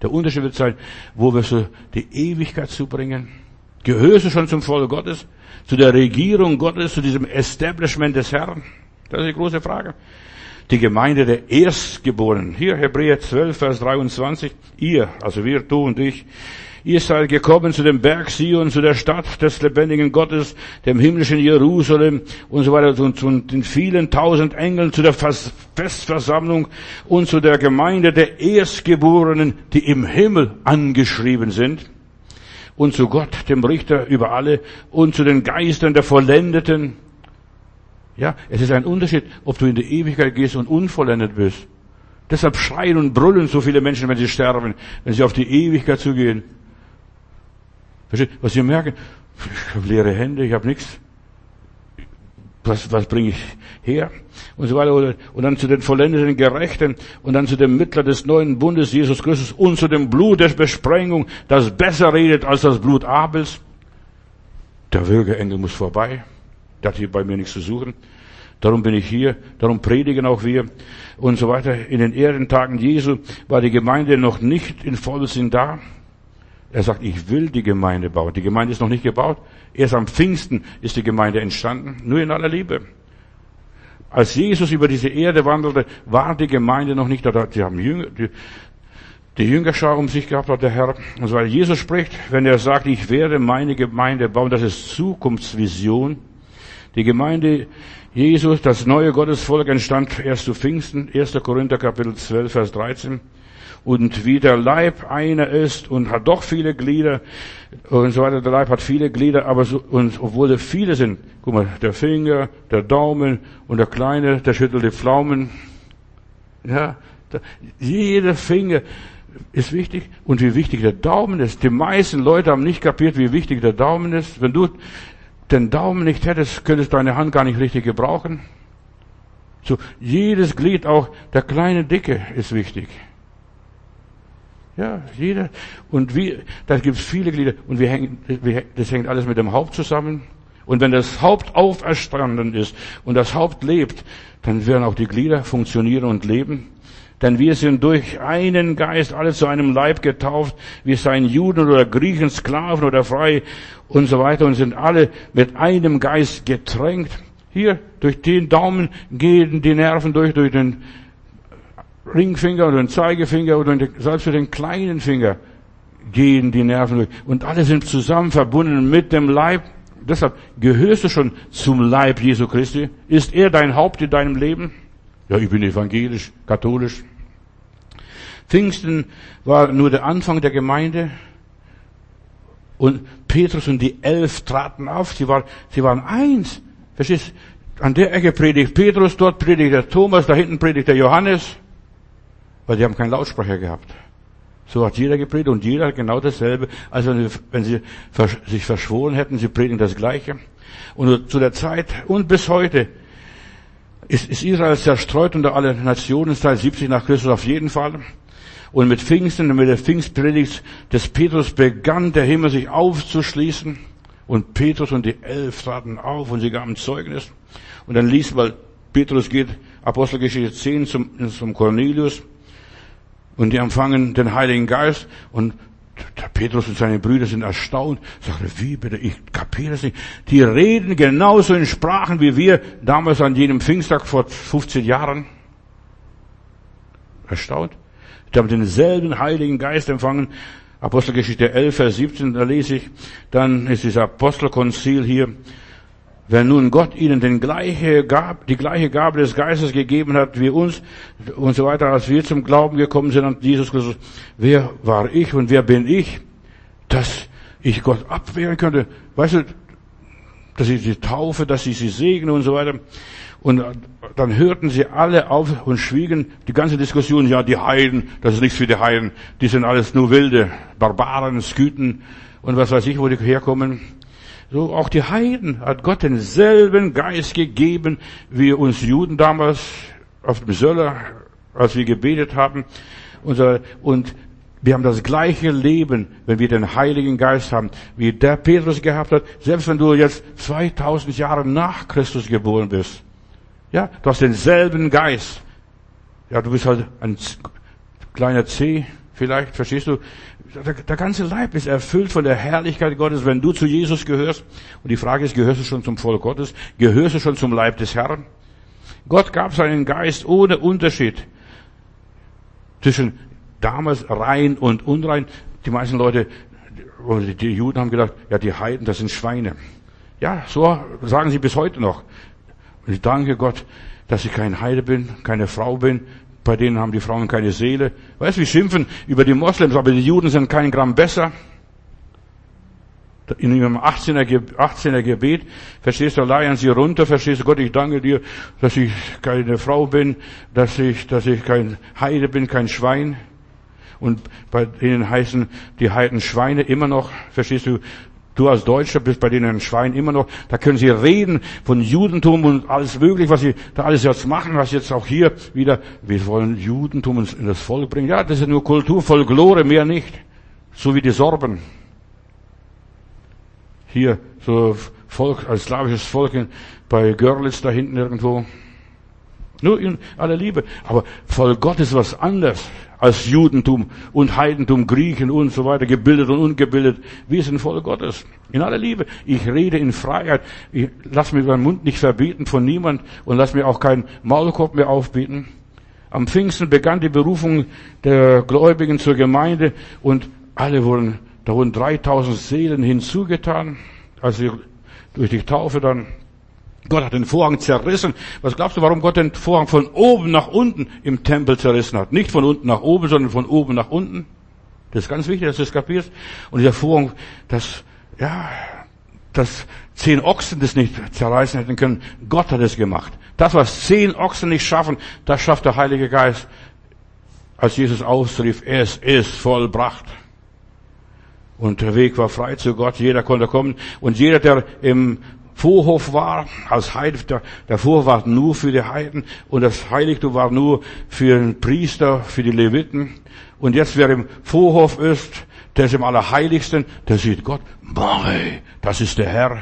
Der Unterschied wird sein, wo wirst du die Ewigkeit zubringen? Gehörst du schon zum Volk Gottes? Zu der Regierung Gottes? Zu diesem Establishment des Herrn? Das ist die große Frage. Die Gemeinde der Erstgeborenen. Hier Hebräer 12, Vers 23. Ihr, also wir, du und ich, Ihr seid gekommen zu dem Berg Sion, zu der Stadt des lebendigen Gottes, dem himmlischen Jerusalem und so weiter und zu den vielen tausend Engeln, zu der Festversammlung und zu der Gemeinde der Erstgeborenen, die im Himmel angeschrieben sind und zu Gott, dem Richter über alle und zu den Geistern der Vollendeten. Ja, es ist ein Unterschied, ob du in die Ewigkeit gehst und unvollendet bist. Deshalb schreien und brüllen so viele Menschen, wenn sie sterben, wenn sie auf die Ewigkeit zugehen. Was Sie merken, ich habe leere Hände, ich habe nichts. Was, was bringe ich her? Und so weiter. Und dann zu den vollendeten Gerechten und dann zu dem Mittler des neuen Bundes, Jesus Christus, und zu dem Blut der Besprengung, das besser redet als das Blut Abels. Der Würgeengel muss vorbei. Der hat hier bei mir nichts zu suchen. Darum bin ich hier, darum predigen auch wir und so weiter. In den Ehrentagen Jesu war die Gemeinde noch nicht in Vollsinn da. Er sagt, ich will die Gemeinde bauen. Die Gemeinde ist noch nicht gebaut. Erst am Pfingsten ist die Gemeinde entstanden, nur in aller Liebe. Als Jesus über diese Erde wandelte, war die Gemeinde noch nicht da. Die haben Jünger, die, die Jüngerschar um sich gehabt hat der Herr. Und so weiter. Jesus spricht, wenn er sagt, ich werde meine Gemeinde bauen, das ist Zukunftsvision. Die Gemeinde Jesus, das neue Gottesvolk entstand erst zu Pfingsten, 1. Korinther Kapitel 12, Vers 13 und wie der Leib einer ist und hat doch viele Glieder und so weiter. Der Leib hat viele Glieder, aber so, und obwohl es viele sind, guck mal, der Finger, der Daumen und der Kleine, der schüttelt die Pflaumen. Ja, da, jeder Finger ist wichtig und wie wichtig der Daumen ist. Die meisten Leute haben nicht kapiert, wie wichtig der Daumen ist. Wenn du den Daumen nicht hättest, könntest du deine Hand gar nicht richtig gebrauchen. So, jedes Glied, auch der kleine Dicke, ist wichtig. Ja, jeder. Und wie, da gibt es viele Glieder. Und wir hängen, wir, das hängt alles mit dem Haupt zusammen. Und wenn das Haupt auferstanden ist und das Haupt lebt, dann werden auch die Glieder funktionieren und leben. Denn wir sind durch einen Geist alle zu einem Leib getauft. Wir seien Juden oder Griechen, Sklaven oder frei und so weiter und sind alle mit einem Geist getränkt. Hier, durch den Daumen gehen die Nerven durch, durch den Ringfinger oder den Zeigefinger oder selbst für den kleinen Finger gehen die Nerven durch. Und alle sind zusammen verbunden mit dem Leib. Deshalb gehörst du schon zum Leib Jesu Christi. Ist er dein Haupt in deinem Leben? Ja, ich bin evangelisch, katholisch. Pfingsten war nur der Anfang der Gemeinde. Und Petrus und die Elf traten auf. Sie, war, sie waren eins. Verstehst? An der Ecke predigt Petrus, dort predigt der Thomas, da hinten predigt der Johannes. Weil die haben keinen Lautsprecher gehabt. So hat jeder gepredigt und jeder hat genau dasselbe. Also wenn sie sich verschworen hätten, sie predigen das Gleiche. Und zu der Zeit und bis heute ist, ist Israel zerstreut unter alle Nationen, seit 70 nach Christus auf jeden Fall. Und mit Pfingsten, mit der Pfingstpredigt des Petrus begann der Himmel sich aufzuschließen. Und Petrus und die Elf traten auf und sie gaben Zeugnis. Und dann liest mal, Petrus geht, Apostelgeschichte 10 zum, zum Cornelius. Und die empfangen den Heiligen Geist und der Petrus und seine Brüder sind erstaunt. Sagen, wie bitte, ich kapiere es nicht. Die reden genauso in Sprachen wie wir damals an jenem Pfingsttag vor 15 Jahren. Erstaunt. Die haben denselben Heiligen Geist empfangen. Apostelgeschichte 11, Vers 17, da lese ich. Dann ist dieses Apostelkonzil hier. Wenn nun Gott ihnen den gleiche Gab, die gleiche Gabe des Geistes gegeben hat wie uns und so weiter, als wir zum Glauben gekommen sind an Jesus Christus, wer war ich und wer bin ich, dass ich Gott abwehren könnte? Weißt du, dass ich sie taufe, dass ich sie segne und so weiter. Und dann hörten sie alle auf und schwiegen. Die ganze Diskussion, ja, die Heiden, das ist nichts für die Heiden. Die sind alles nur wilde Barbaren, Sküten und was weiß ich, wo die herkommen. So auch die Heiden hat Gott denselben Geist gegeben, wie uns Juden damals auf dem Söller, als wir gebetet haben. Und wir haben das gleiche Leben, wenn wir den Heiligen Geist haben, wie der Petrus gehabt hat. Selbst wenn du jetzt 2000 Jahre nach Christus geboren bist. Ja, du hast denselben Geist. Ja, du bist halt ein kleiner C, vielleicht, verstehst du? der, ganze Leib ist erfüllt von der Herrlichkeit Gottes, wenn du zu Jesus gehörst. Und die Frage ist, gehörst du schon zum Volk Gottes? Gehörst du schon zum Leib des Herrn? Gott gab seinen Geist ohne Unterschied zwischen damals rein und unrein. Die meisten Leute, die Juden haben gedacht, ja, die Heiden, das sind Schweine. Ja, so sagen sie bis heute noch. Ich danke Gott, dass ich kein Heide bin, keine Frau bin, bei denen haben die Frauen keine Seele. Weißt du, wir schimpfen über die Moslems, aber die Juden sind kein Gramm besser. In ihrem 18er, 18er Gebet, verstehst du, leihen sie runter, verstehst du, Gott, ich danke dir, dass ich keine Frau bin, dass ich, dass ich kein Heide bin, kein Schwein. Und bei denen heißen die Heiden Schweine immer noch, verstehst du, Du als Deutscher bist bei denen ein Schwein immer noch. Da können sie reden von Judentum und alles möglich, was sie da alles jetzt machen, was jetzt auch hier wieder, wir wollen Judentum in das Volk bringen. Ja, das ist nur Kultur, Folklore, mehr nicht. So wie die Sorben. Hier, so Volk, als slawisches Volk bei Görlitz da hinten irgendwo. Nur in aller Liebe. Aber Volk Gott ist was anderes als Judentum und Heidentum, Griechen und so weiter, gebildet und ungebildet. Wir sind voll Gottes. In aller Liebe. Ich rede in Freiheit. Ich lass mir meinen Mund nicht verbieten von niemand und lass mir auch keinen Maulkorb mehr aufbieten. Am Pfingsten begann die Berufung der Gläubigen zur Gemeinde und alle wurden, da wurden 3000 Seelen hinzugetan, also durch die Taufe dann Gott hat den Vorhang zerrissen. Was glaubst du, warum Gott den Vorhang von oben nach unten im Tempel zerrissen hat? Nicht von unten nach oben, sondern von oben nach unten. Das ist ganz wichtig, dass du es kapierst. Und dieser Vorhang, das, ja, dass zehn Ochsen das nicht zerreißen hätten können. Gott hat es gemacht. Das, was zehn Ochsen nicht schaffen, das schafft der Heilige Geist. Als Jesus ausrief, es ist vollbracht. Und der Weg war frei zu Gott. Jeder konnte kommen. Und jeder, der im Vorhof war, als Heide, der, der Vorhof war nur für die Heiden und das Heiligtum war nur für den Priester, für die Leviten. Und jetzt, wer im Vorhof ist, der ist im Allerheiligsten, der sieht Gott, Mei, das ist der Herr.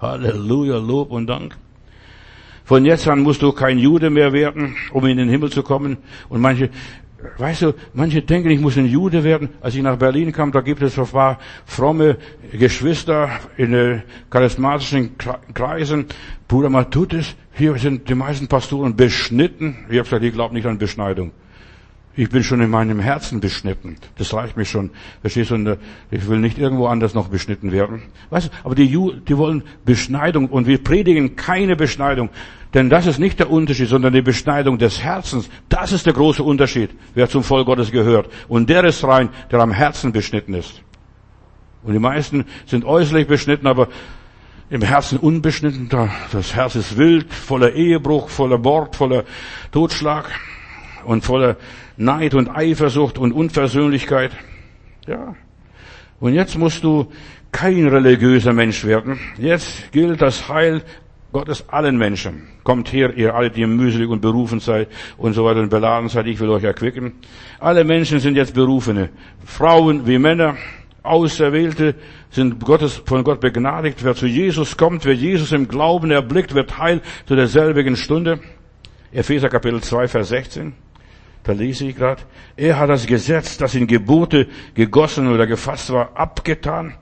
Halleluja, Lob und Dank. Von jetzt an musst du kein Jude mehr werden, um in den Himmel zu kommen. Und manche Weißt du, manche denken, ich muss ein Jude werden. Als ich nach Berlin kam, da gibt es ein paar fromme Geschwister in den charismatischen Kreisen. Bruder Matutis, hier sind die meisten Pastoren beschnitten. Ich habe gesagt, ich glaube nicht an Beschneidung. Ich bin schon in meinem Herzen beschnitten. Das reicht mir schon. Verstehst du? Äh, ich will nicht irgendwo anders noch beschnitten werden. Weißt du, aber die, Ju die wollen Beschneidung und wir predigen keine Beschneidung. Denn das ist nicht der Unterschied, sondern die Beschneidung des Herzens. Das ist der große Unterschied, wer zum Volk Gottes gehört. Und der ist rein, der am Herzen beschnitten ist. Und die meisten sind äußerlich beschnitten, aber im Herzen unbeschnitten. Das Herz ist wild, voller Ehebruch, voller Mord, voller Totschlag und voller Neid und Eifersucht und Unversöhnlichkeit. Ja. Und jetzt musst du kein religiöser Mensch werden. Jetzt gilt das Heil Gottes allen Menschen. Kommt her, ihr alle, die mühselig und berufen seid und so weiter und beladen seid, ich will euch erquicken. Alle Menschen sind jetzt Berufene. Frauen wie Männer, Auserwählte sind Gottes, von Gott begnadigt. Wer zu Jesus kommt, wer Jesus im Glauben erblickt, wird heil zu derselbigen Stunde. Epheser Kapitel 2, Vers 16. Da lese ich gerade, er hat das Gesetz, das in Gebote gegossen oder gefasst war, abgetan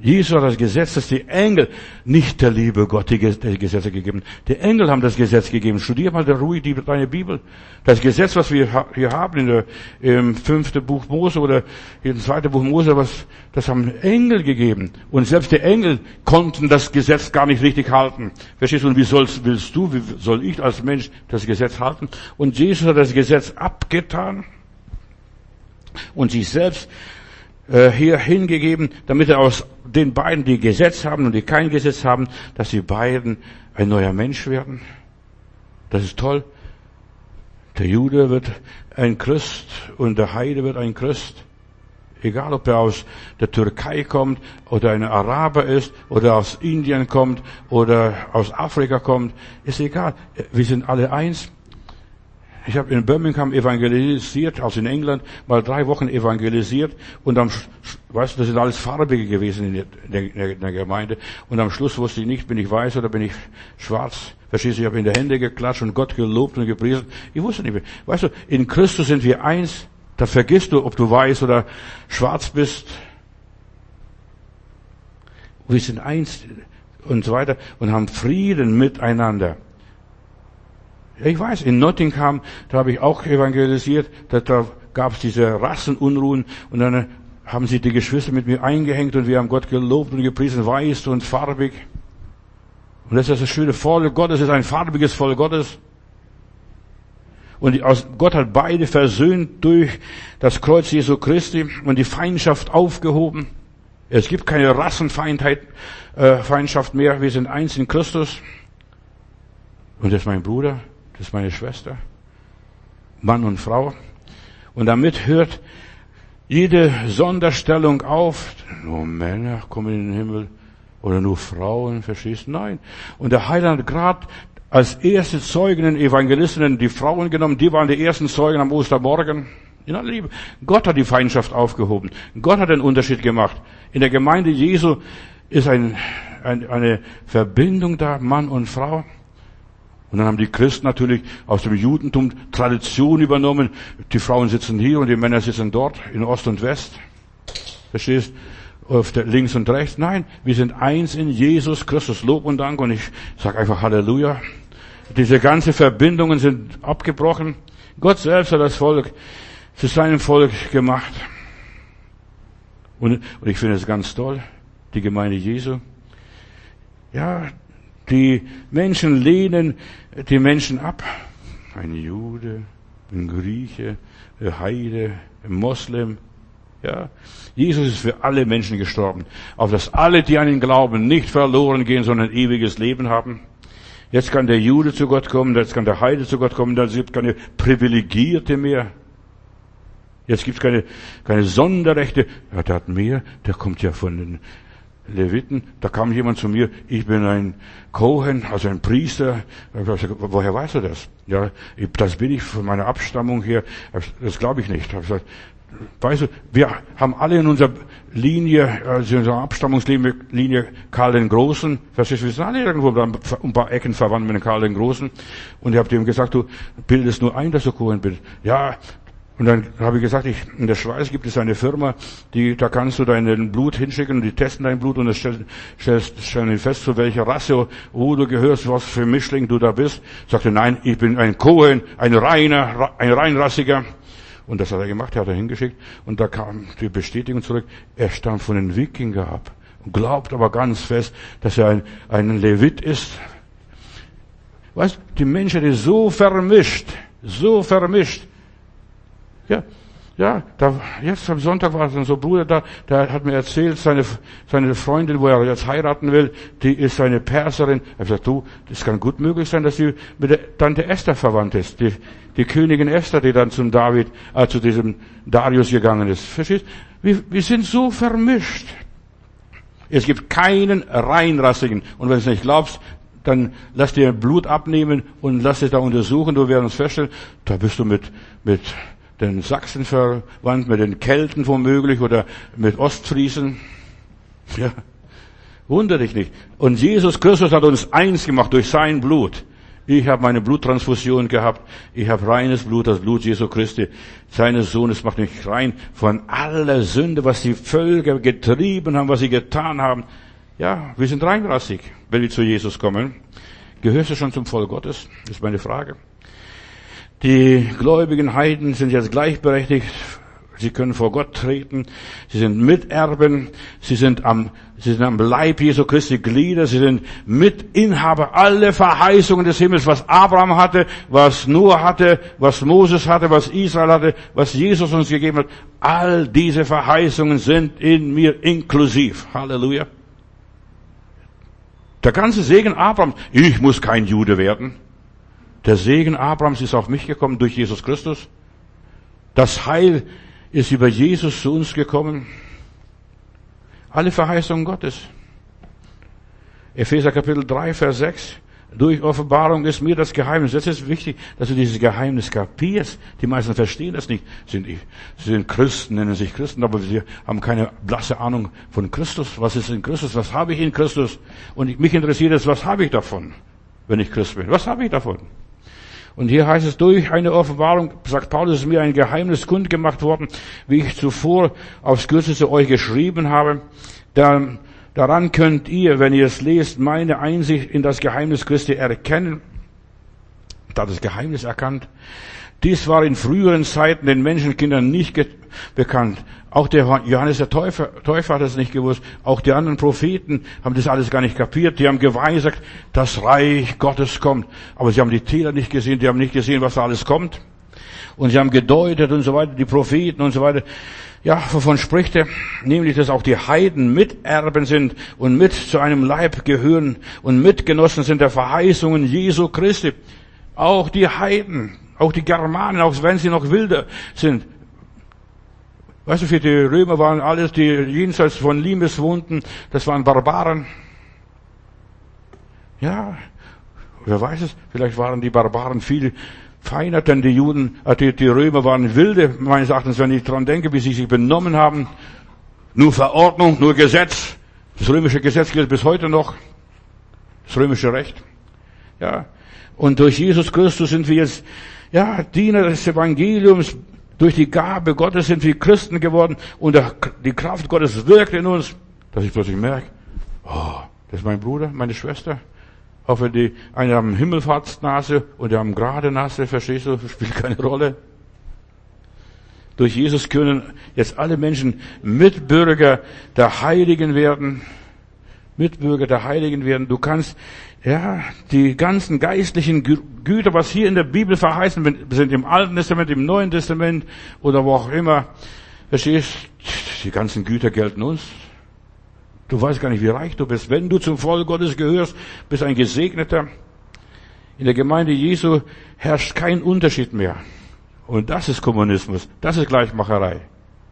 Jesus hat das Gesetz, das die Engel, nicht der liebe Gott die Gesetze gegeben. Die Engel haben das Gesetz gegeben. Studier mal ruhig die, deine Bibel. Das Gesetz, was wir hier haben in der, im fünften Buch Mose oder im zweiten Buch Mose, was, das haben Engel gegeben. Und selbst die Engel konnten das Gesetz gar nicht richtig halten. Verstehst du? Und wie sollst, willst du, wie soll ich als Mensch das Gesetz halten? Und Jesus hat das Gesetz abgetan und sich selbst äh, hier hingegeben, damit er aus den beiden, die Gesetz haben und die kein Gesetz haben, dass die beiden ein neuer Mensch werden. Das ist toll. Der Jude wird ein Christ und der Heide wird ein Christ. Egal, ob er aus der Türkei kommt oder ein Araber ist oder aus Indien kommt oder aus Afrika kommt, ist egal. Wir sind alle eins. Ich habe in Birmingham evangelisiert, also in England, mal drei Wochen evangelisiert und am, weißt du, das sind alles Farbige gewesen in der, in der Gemeinde und am Schluss wusste ich nicht, bin ich weiß oder bin ich schwarz. Verstehst du, ich habe in der Hände geklatscht und Gott gelobt und gepriesen. Ich wusste nicht mehr. Weißt du, in Christus sind wir eins. Da vergisst du, ob du weiß oder schwarz bist. Wir sind eins und so weiter und haben Frieden miteinander. Ich weiß, in Nottingham, da habe ich auch evangelisiert, da, da gab es diese Rassenunruhen und dann haben sie die Geschwister mit mir eingehängt und wir haben Gott gelobt und gepriesen, weiß und farbig. Und das ist das schöne Volk Gottes, ist ein farbiges Volk Gottes. Und Gott hat beide versöhnt durch das Kreuz Jesu Christi und die Feindschaft aufgehoben. Es gibt keine Rassenfeindheit, äh, Feindschaft mehr. Wir sind eins in Christus. Und das ist mein Bruder. Das ist meine Schwester. Mann und Frau. Und damit hört jede Sonderstellung auf. Nur Männer kommen in den Himmel oder nur Frauen, verstehst du? Nein. Und der Heiland gerade als erste Zeugen, Evangelisten, die Frauen genommen, die waren die ersten Zeugen am Ostermorgen. In aller Liebe. Gott hat die Feindschaft aufgehoben. Gott hat den Unterschied gemacht. In der Gemeinde Jesu ist ein, ein, eine Verbindung da, Mann und Frau. Und dann haben die Christen natürlich aus dem Judentum Tradition übernommen. Die Frauen sitzen hier und die Männer sitzen dort, in Ost und West. Verstehst? Auf der links und rechts. Nein, wir sind eins in Jesus Christus. Lob und Dank. Und ich sage einfach Halleluja. Diese ganze Verbindungen sind abgebrochen. Gott selbst hat das Volk zu seinem Volk gemacht. Und, und ich finde es ganz toll. Die Gemeinde Jesu. Ja, die Menschen lehnen die Menschen ab. Ein Jude, ein Grieche, ein Heide, ein Moslem. Ja, Jesus ist für alle Menschen gestorben, auf dass alle, die an ihn glauben, nicht verloren gehen, sondern ewiges Leben haben. Jetzt kann der Jude zu Gott kommen, jetzt kann der Heide zu Gott kommen, dann gibt es keine Privilegierte mehr. Jetzt gibt es keine, keine Sonderrechte. Ja, der hat mehr, der kommt ja von den Leviten, da kam jemand zu mir, ich bin ein Kohen, also ein Priester. Gesagt, woher weißt du das? Ja, das bin ich von meiner Abstammung her. Das glaube ich nicht. Ich gesagt, weißt du, wir haben alle in unserer Linie, also in unserer Abstammungslinie Karl den Großen. Verstehst du, wir sind alle irgendwo ein paar Ecken verwandt mit Karl den Großen. Und ich habe dem gesagt, du bildest nur ein, dass du Kohen bist. Ja, und dann habe ich gesagt, ich, in der Schweiz gibt es eine Firma, die, da kannst du dein Blut hinschicken und die testen dein Blut und dann stellen, stellen fest, zu welcher Rasse, wo du gehörst, was für Mischling du da bist. Sagte, nein, ich bin ein Cohen, ein reiner, ein reinrassiger. Und das hat er gemacht, er hat er hingeschickt. Und da kam die Bestätigung zurück, er stammt von den Wikinger ab. Glaubt aber ganz fest, dass er ein, ein Levit ist. Weißt, die Menschen, die so vermischt, so vermischt. Ja, ja, da, jetzt am Sonntag war so ein Bruder da, der hat mir erzählt, seine, seine Freundin, wo er jetzt heiraten will, die ist eine Perserin. Er gesagt, du, das kann gut möglich sein, dass sie mit der Tante Esther verwandt ist. Die, die Königin Esther, die dann zum David, äh, zu diesem Darius gegangen ist. Verstehst? Wir, wir sind so vermischt. Es gibt keinen reinrassigen. Und wenn du es nicht glaubst, dann lass dir Blut abnehmen und lass es da untersuchen. Du wirst uns feststellen, da bist du mit, mit den Sachsen verwandt, mit den Kelten womöglich oder mit Ostfriesen. Ja, wundere dich nicht. Und Jesus Christus hat uns eins gemacht durch sein Blut. Ich habe meine Bluttransfusion gehabt. Ich habe reines Blut, das Blut Jesu Christi, seines Sohnes macht mich rein von aller Sünde, was die Völker getrieben haben, was sie getan haben. Ja, wir sind reinrassig, wenn wir zu Jesus kommen. Gehörst du schon zum Volk Gottes? ist meine Frage. Die gläubigen Heiden sind jetzt gleichberechtigt. Sie können vor Gott treten. Sie sind Miterben. Sie sind am, sie sind am Leib Jesu Christi Glieder. Sie sind Mitinhaber aller Verheißungen des Himmels, was Abraham hatte, was Noah hatte, was Moses hatte, was Israel hatte, was Jesus uns gegeben hat. All diese Verheißungen sind in mir inklusiv. Halleluja. Der ganze Segen Abrahams. Ich muss kein Jude werden. Der Segen Abrahams ist auf mich gekommen durch Jesus Christus. Das Heil ist über Jesus zu uns gekommen. Alle Verheißungen Gottes. Epheser Kapitel 3, Vers 6. Durch Offenbarung ist mir das Geheimnis. Das ist wichtig, dass du dieses Geheimnis kapierst. Die meisten verstehen das nicht. Sie sind, sind Christen, nennen sich Christen, aber sie haben keine blasse Ahnung von Christus. Was ist in Christus? Was habe ich in Christus? Und mich interessiert es, was habe ich davon, wenn ich Christ bin? Was habe ich davon? Und hier heißt es, durch eine Offenbarung, sagt Paulus, ist mir ein Geheimnis kundgemacht worden, wie ich zuvor aufs Kürzeste euch geschrieben habe. Da, daran könnt ihr, wenn ihr es lest, meine Einsicht in das Geheimnis Christi erkennen. Da das Geheimnis erkannt. Dies war in früheren Zeiten den Menschenkindern nicht bekannt. Auch der Johannes der Täufer, Täufer hat es nicht gewusst. Auch die anderen Propheten haben das alles gar nicht kapiert. Die haben geweissagt, das Reich Gottes kommt. Aber sie haben die Täler nicht gesehen. Die haben nicht gesehen, was da alles kommt. Und sie haben gedeutet und so weiter, die Propheten und so weiter. Ja, wovon spricht er? Nämlich, dass auch die Heiden Miterben sind und mit zu einem Leib gehören und Mitgenossen sind der Verheißungen Jesu Christi. Auch die Heiden, auch die Germanen, auch wenn sie noch wilder sind. Weißt du, für die Römer waren alles, die jenseits von Limes wohnten, das waren Barbaren. Ja, wer weiß es, vielleicht waren die Barbaren viel feiner, denn die Juden, äh, die, die Römer waren wilde, meines Erachtens, wenn ich dran denke, wie sie sich benommen haben. Nur Verordnung, nur Gesetz. Das römische Gesetz gilt bis heute noch. Das römische Recht. Ja. Und durch Jesus Christus sind wir jetzt ja, Diener des Evangeliums, durch die Gabe Gottes sind wir Christen geworden und die Kraft Gottes wirkt in uns, dass ich plötzlich merke, oh, das ist mein Bruder, meine Schwester. Auch wenn die eine haben Himmelfahrtsnase und die haben gerade Nase, verstehst du, spielt keine Rolle. Durch Jesus können jetzt alle Menschen Mitbürger der Heiligen werden. Mitbürger der Heiligen werden. Du kannst ja, die ganzen geistlichen Güter, was hier in der Bibel verheißen sind, im Alten Testament, im Neuen Testament oder wo auch immer. Verstehst? Die ganzen Güter gelten uns. Du weißt gar nicht, wie reich du bist. Wenn du zum Volk Gottes gehörst, bist ein Gesegneter. In der Gemeinde Jesu herrscht kein Unterschied mehr. Und das ist Kommunismus. Das ist Gleichmacherei.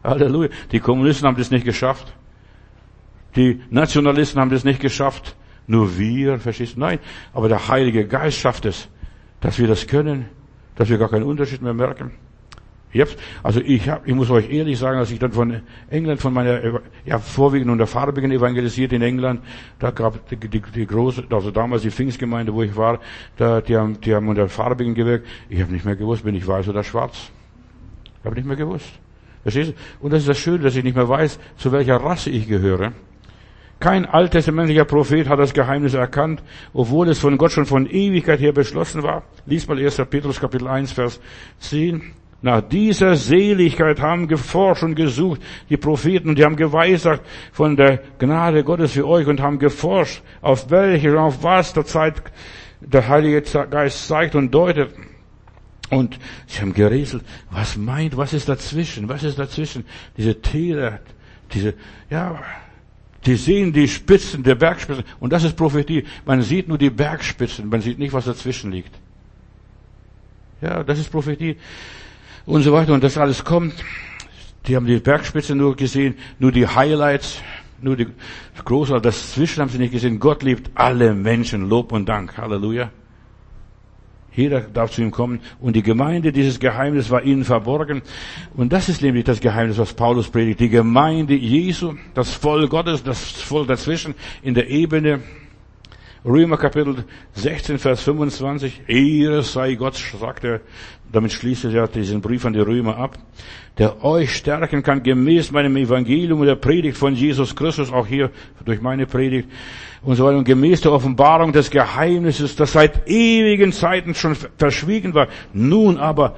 Halleluja. Die Kommunisten haben das nicht geschafft. Die Nationalisten haben das nicht geschafft. Nur wir, verstehst du? Nein. Aber der Heilige Geist schafft es, dass wir das können, dass wir gar keinen Unterschied mehr merken. Jetzt, also ich, hab, ich muss euch ehrlich sagen, dass ich dann von England, von meiner, ja, vorwiegend unter Farbigen evangelisiert in England, da gab die, die, die große, also damals die Pfingstgemeinde, wo ich war, da, die haben, die haben unter Farbigen gewirkt. Ich habe nicht mehr gewusst, bin ich weiß oder schwarz. Ich habe nicht mehr gewusst. Verstehst du? Und das ist das Schöne, dass ich nicht mehr weiß, zu welcher Rasse ich gehöre. Kein alttestamentlicher Prophet hat das Geheimnis erkannt, obwohl es von Gott schon von Ewigkeit her beschlossen war. Lies mal 1. Petrus Kapitel 1, Vers 10. nach dieser Seligkeit haben geforscht und gesucht, die Propheten, und die haben geweissagt von der Gnade Gottes für euch und haben geforscht, auf welche, auf was der Zeit der Heilige Geist zeigt und deutet. Und sie haben gerätselt, was meint, was ist dazwischen, was ist dazwischen? Diese Tiere, diese, ja, die sehen die Spitzen der Bergspitzen. Und das ist Prophetie. Man sieht nur die Bergspitzen, man sieht nicht, was dazwischen liegt. Ja, das ist Prophetie und so weiter. Und das alles kommt. Die haben die Bergspitze nur gesehen, nur die Highlights, nur die große, das Zwischen haben sie nicht gesehen. Gott liebt alle Menschen. Lob und Dank. Halleluja. Jeder darf zu ihm kommen. Und die Gemeinde, dieses Geheimnis war ihnen verborgen. Und das ist nämlich das Geheimnis, was Paulus predigt. Die Gemeinde Jesu, das Volk Gottes, das Volk dazwischen, in der Ebene Römer Kapitel 16, Vers 25. Ehre sei Gott, sagt er. Damit schließt er diesen Brief an die Römer ab. Der euch stärken kann gemäß meinem Evangelium und der Predigt von Jesus Christus, auch hier durch meine Predigt und so weiter. Und gemäß der Offenbarung des Geheimnisses, das seit ewigen Zeiten schon verschwiegen war, nun aber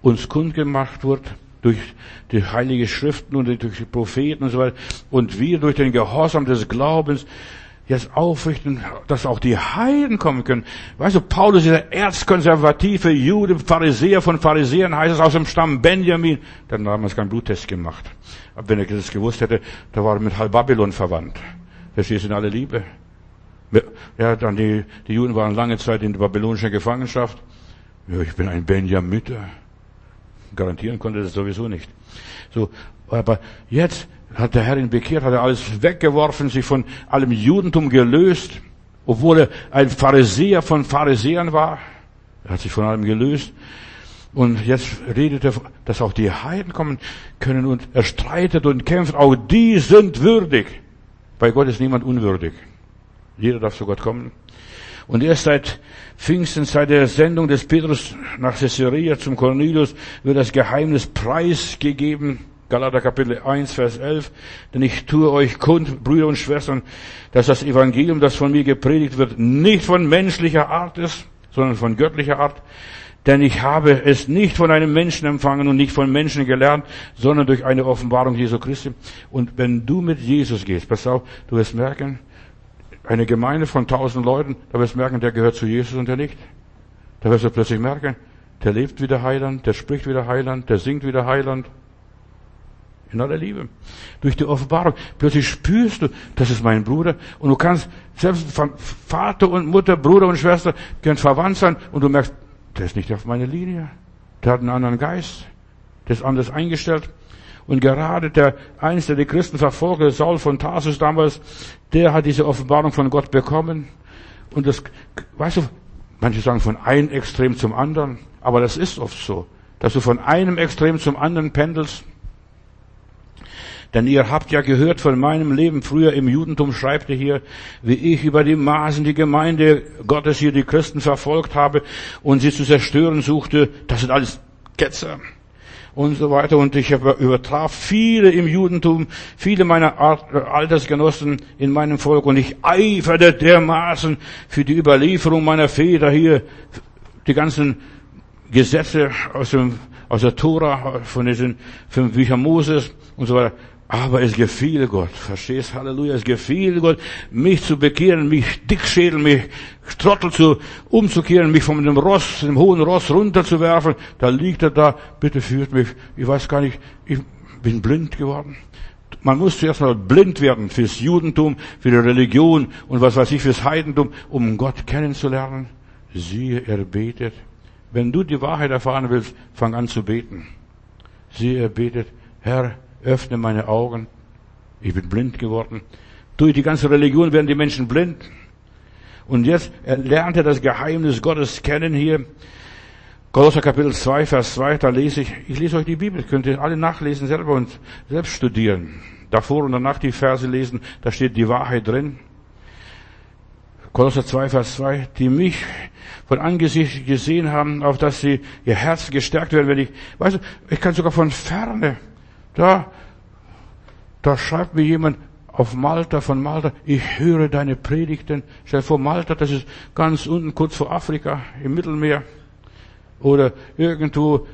uns kundgemacht wird durch die heilige Schriften und durch die Propheten und so weiter. Und wir durch den Gehorsam des Glaubens jetzt aufrichten, dass auch die Heiden kommen können. Weißt du, Paulus der erzkonservative Jude, Pharisäer von Pharisäern, heißt es aus dem Stamm Benjamin. Der hat damals keinen Bluttest gemacht. Aber wenn er das gewusst hätte, da war er mit halb Babylon verwandt. Verstehst du in aller Liebe? Ja, dann die, die Juden waren lange Zeit in der babylonischen Gefangenschaft. Ja, ich bin ein Benjamiter. Garantieren konnte das sowieso nicht. So, aber jetzt hat der Herr ihn bekehrt, hat er alles weggeworfen, sich von allem Judentum gelöst, obwohl er ein Pharisäer von Pharisäern war. Er hat sich von allem gelöst. Und jetzt redet er, dass auch die Heiden kommen können und er streitet und kämpft. Auch die sind würdig. Bei Gott ist niemand unwürdig. Jeder darf zu Gott kommen. Und erst seit Pfingsten, seit der Sendung des Petrus nach Caesarea zum Cornelius, wird das Geheimnis preisgegeben Galater Kapitel 1, Vers 11. Denn ich tue euch kund, Brüder und Schwestern, dass das Evangelium, das von mir gepredigt wird, nicht von menschlicher Art ist, sondern von göttlicher Art. Denn ich habe es nicht von einem Menschen empfangen und nicht von Menschen gelernt, sondern durch eine Offenbarung Jesu Christi. Und wenn du mit Jesus gehst, pass auf, du wirst merken, eine Gemeinde von tausend Leuten, da wirst du merken, der gehört zu Jesus und der nicht. Da wirst du plötzlich merken, der lebt wieder Heiland, der spricht wieder Heiland, der singt wieder Heiland, in aller Liebe. Durch die Offenbarung. Plötzlich spürst du, das ist mein Bruder. Und du kannst, selbst Vater und Mutter, Bruder und Schwester können verwandt sein. Und du merkst, der ist nicht auf meiner Linie. Der hat einen anderen Geist. Der ist anders eingestellt. Und gerade der, eins der die Christen verfolgte, Saul von Tarsus damals, der hat diese Offenbarung von Gott bekommen. Und das, weißt du, manche sagen von einem Extrem zum anderen. Aber das ist oft so, dass du von einem Extrem zum anderen pendelst. Denn ihr habt ja gehört von meinem Leben früher im Judentum, schreibt ihr hier, wie ich über die Maßen die Gemeinde Gottes hier, die Christen verfolgt habe und sie zu zerstören suchte. Das sind alles Ketzer und so weiter. Und ich übertraf viele im Judentum, viele meiner Altersgenossen in meinem Volk. Und ich eiferte dermaßen für die Überlieferung meiner Väter hier, die ganzen Gesetze aus, dem, aus der Tora, von diesen fünf Büchern Moses und so weiter. Aber es gefiel Gott, verstehst, Halleluja, es gefiel Gott, mich zu bekehren, mich dickschädeln, mich Trottel zu, umzukehren, mich von dem Ross, dem hohen Ross runterzuwerfen. Da liegt er da, bitte führt mich. Ich weiß gar nicht, ich bin blind geworden. Man muss zuerst mal blind werden fürs Judentum, für die Religion und was weiß ich, fürs Heidentum, um Gott kennenzulernen. Siehe, er betet. Wenn du die Wahrheit erfahren willst, fang an zu beten. Siehe, er betet, Herr, öffne meine Augen. Ich bin blind geworden. Durch die ganze Religion werden die Menschen blind. Und jetzt lernt er das Geheimnis Gottes kennen hier. Kolosser Kapitel 2, Vers 2, da lese ich, ich lese euch die Bibel, könnt ihr alle nachlesen selber und selbst studieren. Davor und danach die Verse lesen, da steht die Wahrheit drin. Kolosser 2, Vers 2, die mich von Angesicht gesehen haben, auf dass sie ihr Herz gestärkt werden, wenn ich, weißt du, ich kann sogar von ferne da, da schreibt mir jemand auf Malta, von Malta, ich höre deine Predigten. Stell vor, Malta, das ist ganz unten, kurz vor Afrika, im Mittelmeer. Oder irgendwo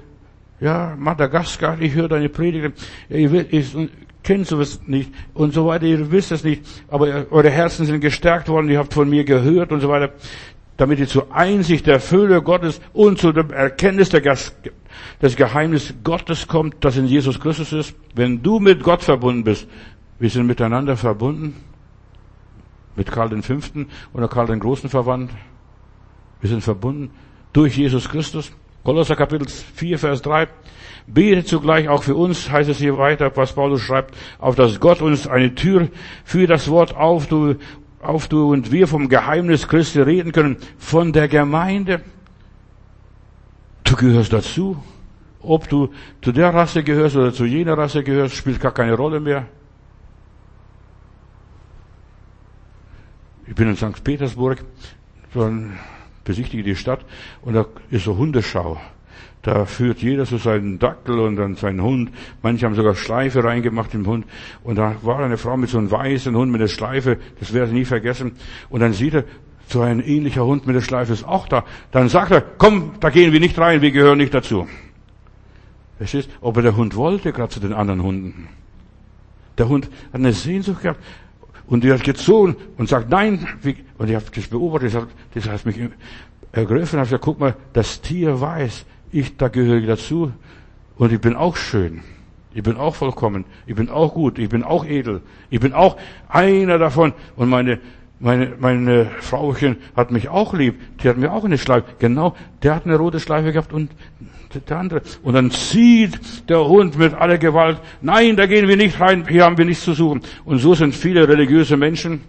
Ja, Madagaskar, ich höre deine Predigt. Ihr, ihr kennt sowas nicht und so weiter. Ihr wisst es nicht, aber eure Herzen sind gestärkt worden. Ihr habt von mir gehört und so weiter, damit ihr zur Einsicht der Fülle Gottes und zu dem Erkenntnis der das Geheimnis Gottes kommt, das in Jesus Christus ist. Wenn du mit Gott verbunden bist, wir sind miteinander verbunden, mit Karl V. oder Karl den Großen verwandt. Wir sind verbunden durch Jesus Christus. Kolosser Kapitel 4, Vers 3. Betet zugleich auch für uns, heißt es hier weiter, was Paulus schreibt, auf dass Gott uns eine Tür für das Wort auftue, auftue und wir vom Geheimnis Christi reden können, von der Gemeinde. Du gehörst dazu. Ob du zu der Rasse gehörst oder zu jener Rasse gehörst, spielt gar keine Rolle mehr. Ich bin in St. Petersburg, besichtige die Stadt und da ist so Hundeschau. Da führt jeder so seinen Dackel und dann seinen Hund. Manche haben sogar Schleife reingemacht im Hund. Und da war eine Frau mit so einem weißen Hund mit der Schleife. Das werde ich nie vergessen. Und dann sieht er, so ein ähnlicher Hund mit der Schleife ist auch da. Dann sagt er, komm, da gehen wir nicht rein, wir gehören nicht dazu. Verstehst? Aber der Hund wollte gerade zu den anderen Hunden. Der Hund hat eine Sehnsucht gehabt. Und die hat gezogen und sagt, nein. Und ich habe das beobachtet, das hat mich ergriffen. Ich habe gesagt, guck mal, das Tier weiß, ich da gehöre dazu. Und ich bin auch schön. Ich bin auch vollkommen. Ich bin auch gut. Ich bin auch edel. Ich bin auch einer davon. Und meine, meine, meine Frauchen hat mich auch lieb. Die hat mir auch eine Schleife. Genau, der hat eine rote Schleife gehabt und der andere. Und dann zieht der Hund mit aller Gewalt. Nein, da gehen wir nicht rein. Hier haben wir nichts zu suchen. Und so sind viele religiöse Menschen.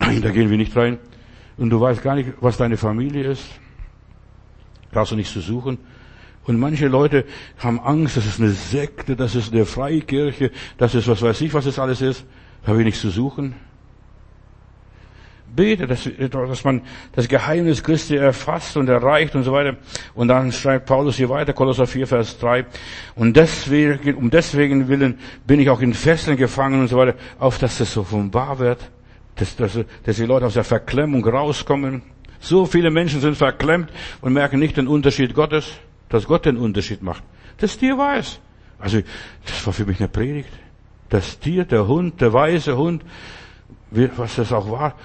Nein, da gehen wir nicht rein. Und du weißt gar nicht, was deine Familie ist. Hast du nichts zu suchen. Und manche Leute haben Angst, das ist eine Sekte, das ist eine Freikirche, das ist was weiß ich, was es alles ist. Da habe ich nichts zu suchen. Bete, dass, dass man das Geheimnis Christi erfasst und erreicht und so weiter. Und dann schreibt Paulus hier weiter, Kolosser 4, Vers 3. Und deswegen, um deswegen willen bin ich auch in Fesseln gefangen und so weiter, auf dass das so offenbar wird, dass, dass, dass die Leute aus der Verklemmung rauskommen. So viele Menschen sind verklemmt und merken nicht den Unterschied Gottes, dass Gott den Unterschied macht. Das Tier weiß. Also, das war für mich eine Predigt. Das Tier, der Hund, der weiße Hund, was das auch war,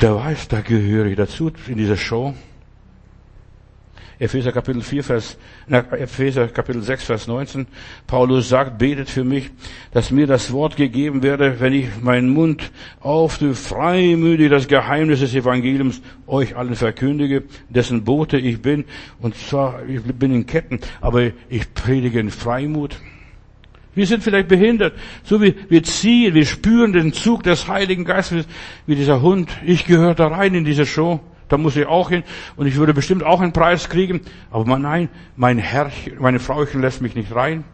der weiß, da gehöre ich dazu in dieser Show. Epheser Kapitel 4, Vers, na, Epheser Kapitel 6, Vers 19. Paulus sagt, betet für mich, dass mir das Wort gegeben werde, wenn ich meinen Mund auftue, freimütig das Geheimnis des Evangeliums euch allen verkündige, dessen Bote ich bin. Und zwar, ich bin in Ketten, aber ich predige in Freimut. Wir sind vielleicht behindert, so wie wir ziehen, wir spüren den Zug des Heiligen Geistes, wie dieser Hund. Ich gehöre da rein in diese Show. Da muss ich auch hin und ich würde bestimmt auch einen Preis kriegen. Aber nein, mein Herrchen, meine Frauchen lässt mich nicht rein.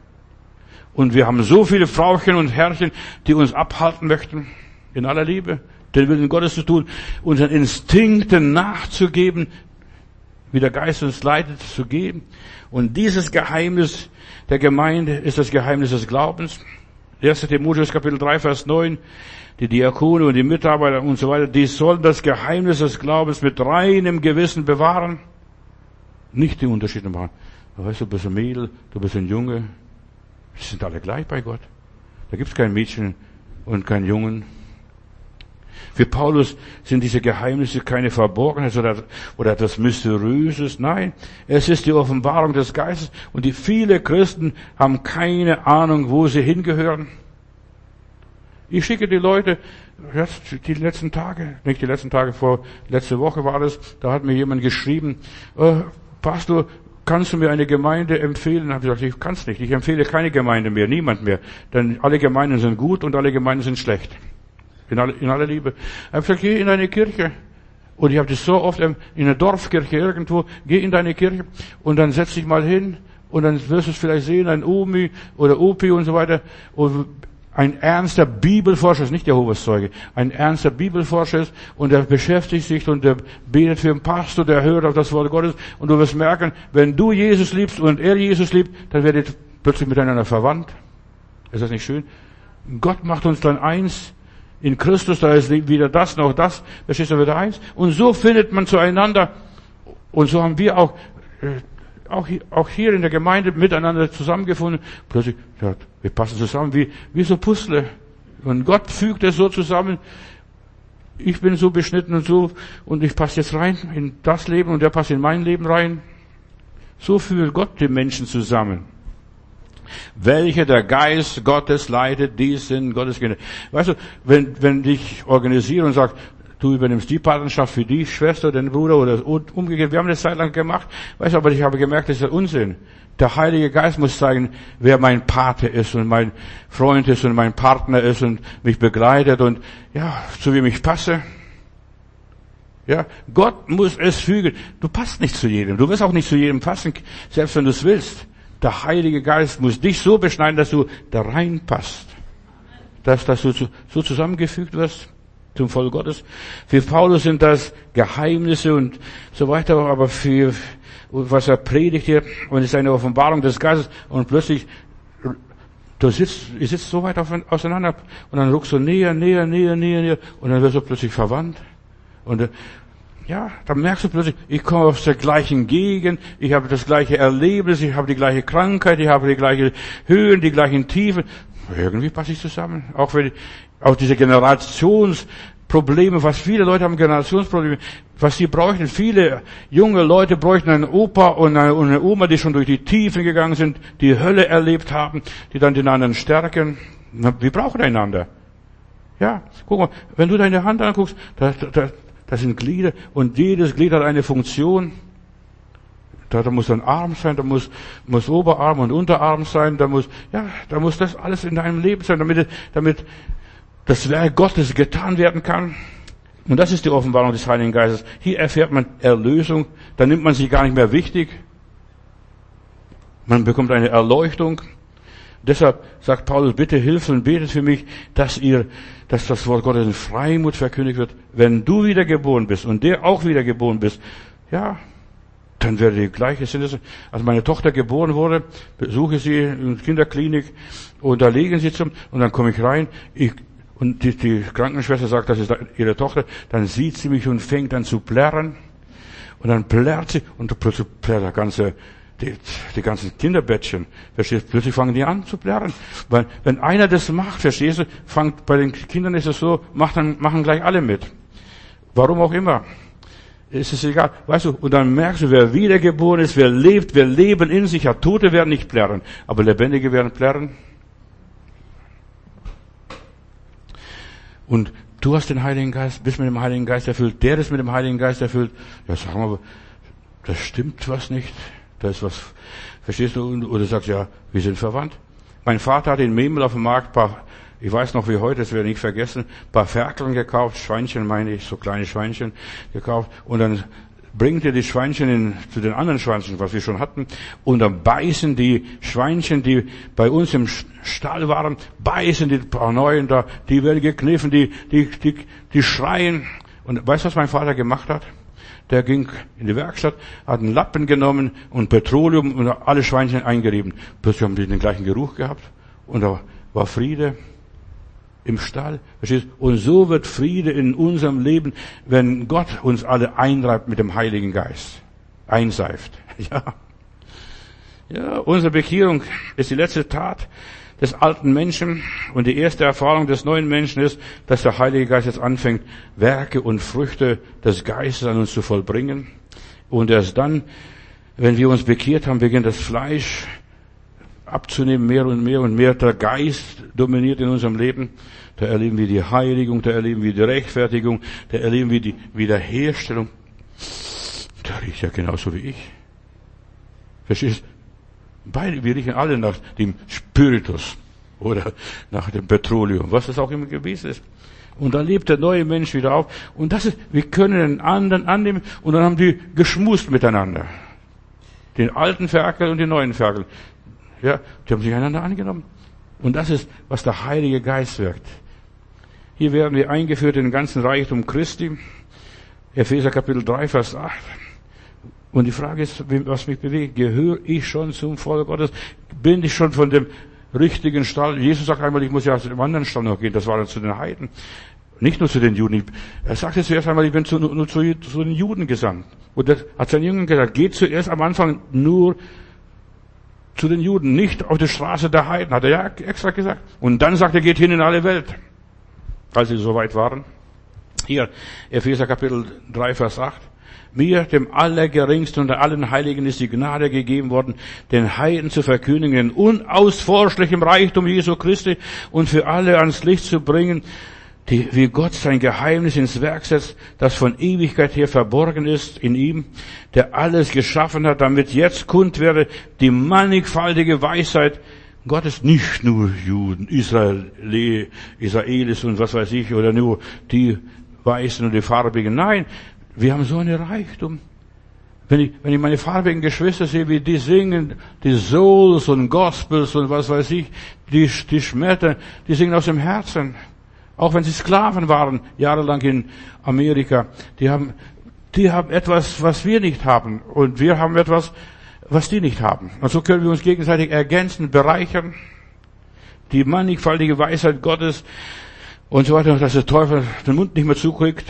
Und wir haben so viele Frauchen und Herrchen, die uns abhalten möchten, in aller Liebe, den Willen Gottes zu tun, unseren Instinkten nachzugeben, wie der Geist uns leitet, zu geben. Und dieses Geheimnis der Gemeinde ist das Geheimnis des Glaubens. 1. Timotheus Kapitel 3, Vers 9 die Diakone und die Mitarbeiter und so weiter, die sollen das Geheimnis des Glaubens mit reinem Gewissen bewahren. Nicht die Unterschiede machen. Weißt du, du bist ein Mädel, du bist ein Junge. Die sind alle gleich bei Gott. Da gibt es kein Mädchen und kein Jungen. Für Paulus sind diese Geheimnisse keine Verborgenheit oder, oder etwas Mysteriöses. Nein, es ist die Offenbarung des Geistes. Und die viele Christen haben keine Ahnung, wo sie hingehören. Ich schicke die Leute, jetzt die letzten Tage, nicht die letzten Tage, vor letzte Woche war das, da hat mir jemand geschrieben, äh, Pastor, kannst du mir eine Gemeinde empfehlen? Habe ich gesagt, ich kann es nicht. Ich empfehle keine Gemeinde mehr, niemand mehr. Denn alle Gemeinden sind gut und alle Gemeinden sind schlecht. In, alle, in aller Liebe. Gesagt, geh in eine Kirche. Und ich habe das so oft in einer Dorfkirche irgendwo, geh in deine Kirche und dann setz dich mal hin und dann wirst du es vielleicht sehen, ein Omi oder Opi und so weiter. Und ein ernster Bibelforscher ist, nicht Jehovas Zeuge, ein ernster Bibelforscher ist und er beschäftigt sich und er betet für einen Pastor, der hört auf das Wort Gottes und du wirst merken, wenn du Jesus liebst und er Jesus liebt, dann werdet ihr plötzlich miteinander verwandt. Ist das nicht schön? Gott macht uns dann eins. In Christus, da ist wieder das, noch das, verstehst du, wieder eins. Und so findet man zueinander. Und so haben wir auch äh, auch hier, in der Gemeinde miteinander zusammengefunden. Plötzlich, wir passen zusammen wie, wie so Puzzle. Und Gott fügt es so zusammen. Ich bin so beschnitten und so, und ich passe jetzt rein in das Leben und der passt in mein Leben rein. So führt Gott die Menschen zusammen. Welche der Geist Gottes leitet, die sind Gottes Kinder. Weißt du, wenn, wenn dich organisieren und sagt, du übernimmst die Partnerschaft für die Schwester, den Bruder oder umgekehrt. Wir haben das Zeit lang gemacht. Weißt du, aber ich habe gemerkt, das ist Unsinn. Der Heilige Geist muss zeigen, wer mein Pate ist und mein Freund ist und mein Partner ist und mich begleitet und ja, zu wem ich passe. Ja, Gott muss es fügen. Du passt nicht zu jedem. Du wirst auch nicht zu jedem passen, selbst wenn du es willst. Der Heilige Geist muss dich so beschneiden, dass du da reinpasst. Dass, dass du so zusammengefügt wirst zum Volk Gottes. Für Paulus sind das Geheimnisse und so weiter, aber für was er predigt hier, und es ist eine Offenbarung des Geistes und plötzlich du sitzt, ihr sitzt so weit auseinander und dann ruckst du näher, näher, näher, näher, näher und dann wirst du plötzlich verwandt. Und äh, ja, dann merkst du plötzlich, ich komme aus der gleichen Gegend, ich habe das gleiche Erlebnis, ich habe die gleiche Krankheit, ich habe die gleiche Höhen, die gleichen Tiefen. Irgendwie passe ich zusammen. Auch wenn auch diese Generationsprobleme, was viele Leute haben Generationsprobleme, was sie bräuchten. Viele junge Leute bräuchten einen Opa und eine, Oma, die schon durch die Tiefen gegangen sind, die Hölle erlebt haben, die dann den anderen stärken. Wir brauchen einander. Ja, guck mal, wenn du deine Hand anguckst, da, da, das sind Glieder und jedes Glied hat eine Funktion. Da, da muss ein Arm sein, da muss, muss Oberarm und Unterarm sein, da muss, ja, da muss das alles in deinem Leben sein, damit, damit das Werk Gottes getan werden kann. Und das ist die Offenbarung des Heiligen Geistes. Hier erfährt man Erlösung, da nimmt man sich gar nicht mehr wichtig. Man bekommt eine Erleuchtung. Deshalb sagt Paulus, bitte hilf und betet für mich, dass ihr, dass das Wort Gottes in Freimut verkündigt wird. Wenn du wiedergeboren bist und der auch wiedergeboren bist, ja, dann wäre die gleiche Sinne. Als meine Tochter geboren wurde, besuche sie in der Kinderklinik und da liegen sie zum, und dann komme ich rein, ich, und die, die Krankenschwester sagt, das ist ihre Tochter, dann sieht sie mich und fängt an zu plärren. Und dann plärrt sie und plötzlich plärrt der ganze, die, die ganzen Kinderbettchen. Verstehst du? Plötzlich fangen die an zu plärren. Weil, wenn einer das macht, verstehst du, fangt, bei den Kindern ist es so, machen, machen gleich alle mit. Warum auch immer. Es ist egal. Weißt du, und dann merkst du, wer wiedergeboren ist, wer lebt, wer Leben in sich hat. Tote werden nicht plärren, aber Lebendige werden plärren. Und du hast den Heiligen Geist, bist mit dem Heiligen Geist erfüllt, der ist mit dem Heiligen Geist erfüllt. Ja, sag mal, das stimmt was nicht. Da ist was, verstehst du? Oder sagst, ja, wir sind verwandt. Mein Vater hat in Memel auf dem Markt paar, ich weiß noch wie heute, das werde ich nicht vergessen, paar Ferkeln gekauft, Schweinchen meine ich, so kleine Schweinchen gekauft. Und dann bringt er die Schweinchen in, zu den anderen Schweinchen, was wir schon hatten, und dann beißen die Schweinchen, die bei uns im Stall waren, beißen die paar Neuen da, die werden gekniffen, die, die, die, die schreien. Und weißt du, was mein Vater gemacht hat? Der ging in die Werkstatt, hat einen Lappen genommen und Petroleum und alle Schweinchen eingerieben. Plötzlich haben die den gleichen Geruch gehabt und da war Friede im Stall. Verstehst? Und so wird Friede in unserem Leben, wenn Gott uns alle einreibt mit dem Heiligen Geist. Einseift. Ja. Ja, unsere Bekehrung ist die letzte Tat des alten Menschen und die erste Erfahrung des neuen Menschen ist, dass der Heilige Geist jetzt anfängt, Werke und Früchte des Geistes an uns zu vollbringen. Und erst dann, wenn wir uns bekehrt haben, beginnt das Fleisch abzunehmen, mehr und mehr und mehr. Der Geist dominiert in unserem Leben. Da erleben wir die Heiligung, da erleben wir die Rechtfertigung, da erleben wir die Wiederherstellung. Da riecht ja genauso wie ich. Verstehst? Beide, wir riechen alle nach dem Spiritus oder nach dem Petroleum, was es auch immer gewesen ist. Und dann lebt der neue Mensch wieder auf. Und das ist, wir können den anderen annehmen und dann haben die geschmust miteinander. Den alten Ferkel und den neuen Ferkel. Ja, die haben sich einander angenommen. Und das ist, was der Heilige Geist wirkt. Hier werden wir eingeführt in den ganzen Reichtum Christi. Epheser Kapitel 3, Vers 8. Und die Frage ist, was mich bewegt. Gehöre ich schon zum Volk Gottes? Bin ich schon von dem richtigen Stall? Jesus sagt einmal, ich muss ja aus dem anderen Stall noch gehen. Das war dann zu den Heiden. nicht nur zu den Juden. Er sagte zuerst einmal, ich bin zu, nur zu, zu den Juden gesandt. Und er hat seinen Jüngern gesagt, geht zuerst am Anfang nur zu den Juden, nicht auf die Straße der Heiden, hat er ja extra gesagt. Und dann sagt er, geht hin in alle Welt. Als sie soweit waren. Hier, Epheser Kapitel 3, Vers 8. Mir, dem Allergeringsten unter allen Heiligen, ist die Gnade gegeben worden, den Heiden zu verkündigen, den unausforschlichen Reichtum Jesu Christi und für alle ans Licht zu bringen, die, wie Gott sein Geheimnis ins Werk setzt, das von Ewigkeit her verborgen ist in ihm, der alles geschaffen hat, damit jetzt kund werde die mannigfaltige Weisheit Gottes, nicht nur Juden, Israel, Israelis und was weiß ich, oder nur die Weißen und die Farbigen. Nein, wir haben so einen Reichtum. Wenn ich, wenn ich meine farbigen Geschwister sehe, wie die singen, die Souls und Gospels und was weiß ich, die, die schmettern, die singen aus dem Herzen. Auch wenn sie Sklaven waren, jahrelang in Amerika, die haben, die haben etwas, was wir nicht haben. Und wir haben etwas, was die nicht haben. Und so können wir uns gegenseitig ergänzen, bereichern. Die mannigfaltige Weisheit Gottes und so weiter, dass der Teufel den Mund nicht mehr zukriegt.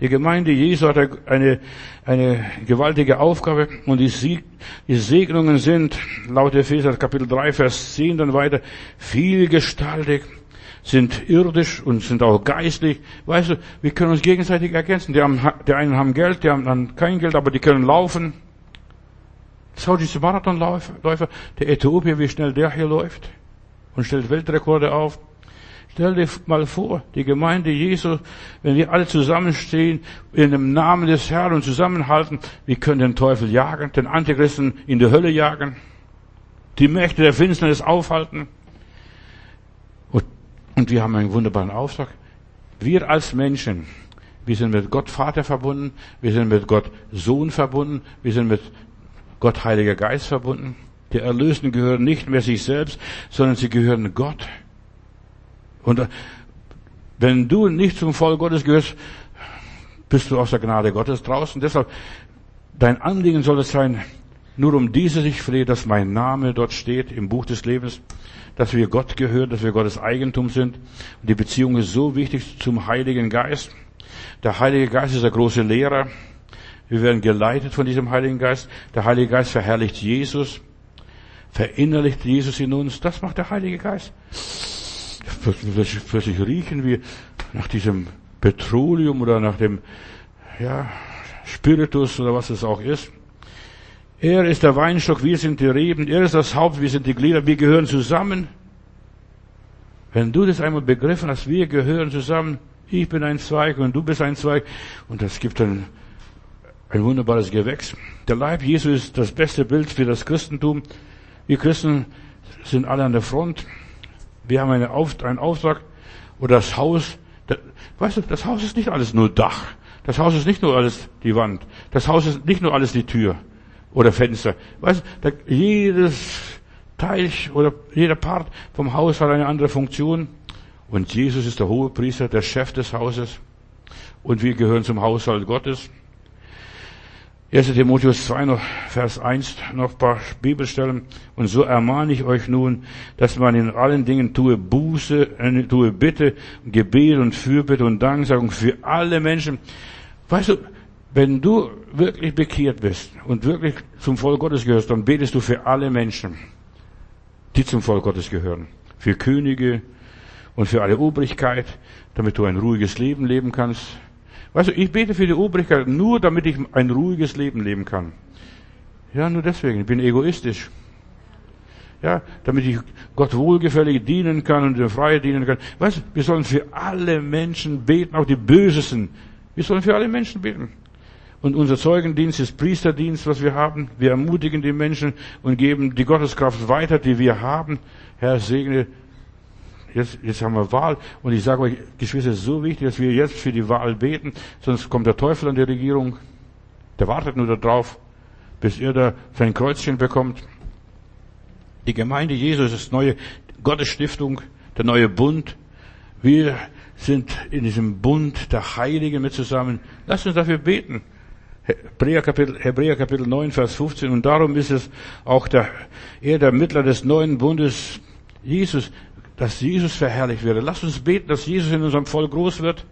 Die Gemeinde Jesu hat eine, eine gewaltige Aufgabe und die, Sieg, die Segnungen sind, laut Epheser Kapitel 3, Vers 10 dann weiter, vielgestaltig, sind irdisch und sind auch geistlich. Weißt du, wir können uns gegenseitig ergänzen. Die, haben, die einen haben Geld, die haben kein Geld, aber die können laufen. Schau diese Marathonläufer, der Äthiopier, wie schnell der hier läuft und stellt Weltrekorde auf. Stell dir mal vor, die Gemeinde Jesu, wenn wir alle zusammenstehen, in dem Namen des Herrn und zusammenhalten, wir können den Teufel jagen, den Antichristen in die Hölle jagen, die Mächte der Finsternis aufhalten. Und, wir haben einen wunderbaren Auftrag. Wir als Menschen, wir sind mit Gott Vater verbunden, wir sind mit Gott Sohn verbunden, wir sind mit Gott Heiliger Geist verbunden. Die Erlösten gehören nicht mehr sich selbst, sondern sie gehören Gott. Und äh, wenn du nicht zum Volk Gottes gehörst, bist du aus der Gnade Gottes draußen. Deshalb, dein Anliegen soll es sein, nur um diese sich flehe, dass mein Name dort steht im Buch des Lebens, dass wir Gott gehören, dass wir Gottes Eigentum sind. Die Beziehung ist so wichtig zum Heiligen Geist. Der Heilige Geist ist der große Lehrer. Wir werden geleitet von diesem Heiligen Geist. Der Heilige Geist verherrlicht Jesus, verinnerlicht Jesus in uns. Das macht der Heilige Geist plötzlich, plötzlich riechen wir nach diesem Petroleum oder nach dem, ja, Spiritus oder was es auch ist. Er ist der Weinstock, wir sind die Reben, er ist das Haupt, wir sind die Glieder, wir gehören zusammen. Wenn du das einmal begriffen hast, wir gehören zusammen, ich bin ein Zweig und du bist ein Zweig, und das gibt dann ein wunderbares Gewächs. Der Leib Jesu ist das beste Bild für das Christentum. Wir Christen sind alle an der Front. Wir haben einen, Auftrag oder das Haus. weißt du, das Haus ist nicht alles nur Dach. Das Haus ist nicht nur alles die Wand. Das Haus ist nicht nur alles die Tür oder Fenster. Weißt du, jedes Teich oder jeder Part vom Haus hat eine andere Funktion. Und Jesus ist der hohe Priester, der Chef des Hauses. Und wir gehören zum Haushalt Gottes. 1. Timotheus 2 noch, Vers 1, noch paar Bibelstellen. Und so ermahne ich euch nun, dass man in allen Dingen tue Buße, äh, tue Bitte, Gebet und Fürbitte und Danksagung für alle Menschen. Weißt du, wenn du wirklich bekehrt bist und wirklich zum Volk Gottes gehörst, dann betest du für alle Menschen, die zum Volk Gottes gehören. Für Könige und für alle Obrigkeit, damit du ein ruhiges Leben leben kannst, Weißt du, ich bete für die Obrigkeit nur, damit ich ein ruhiges Leben leben kann. Ja, nur deswegen. Ich bin egoistisch. Ja, damit ich Gott wohlgefällig dienen kann und der Freie dienen kann. Weißt du, wir sollen für alle Menschen beten, auch die Bösesten. Wir sollen für alle Menschen beten. Und unser Zeugendienst ist Priesterdienst, was wir haben. Wir ermutigen die Menschen und geben die Gotteskraft weiter, die wir haben. Herr, segne Jetzt, jetzt haben wir Wahl. Und ich sage euch, Geschwister, es ist so wichtig, dass wir jetzt für die Wahl beten, sonst kommt der Teufel an die Regierung. Der wartet nur darauf, bis er da sein Kreuzchen bekommt. Die Gemeinde Jesus ist neue Gottesstiftung, der neue Bund. Wir sind in diesem Bund der Heiligen mit zusammen. Lasst uns dafür beten. Hebräer Kapitel, Hebräer Kapitel 9, Vers 15. Und darum ist es auch der, er der Mittler des neuen Bundes, Jesus, dass Jesus verherrlicht wird. Lasst uns beten, dass Jesus in unserem Volk groß wird,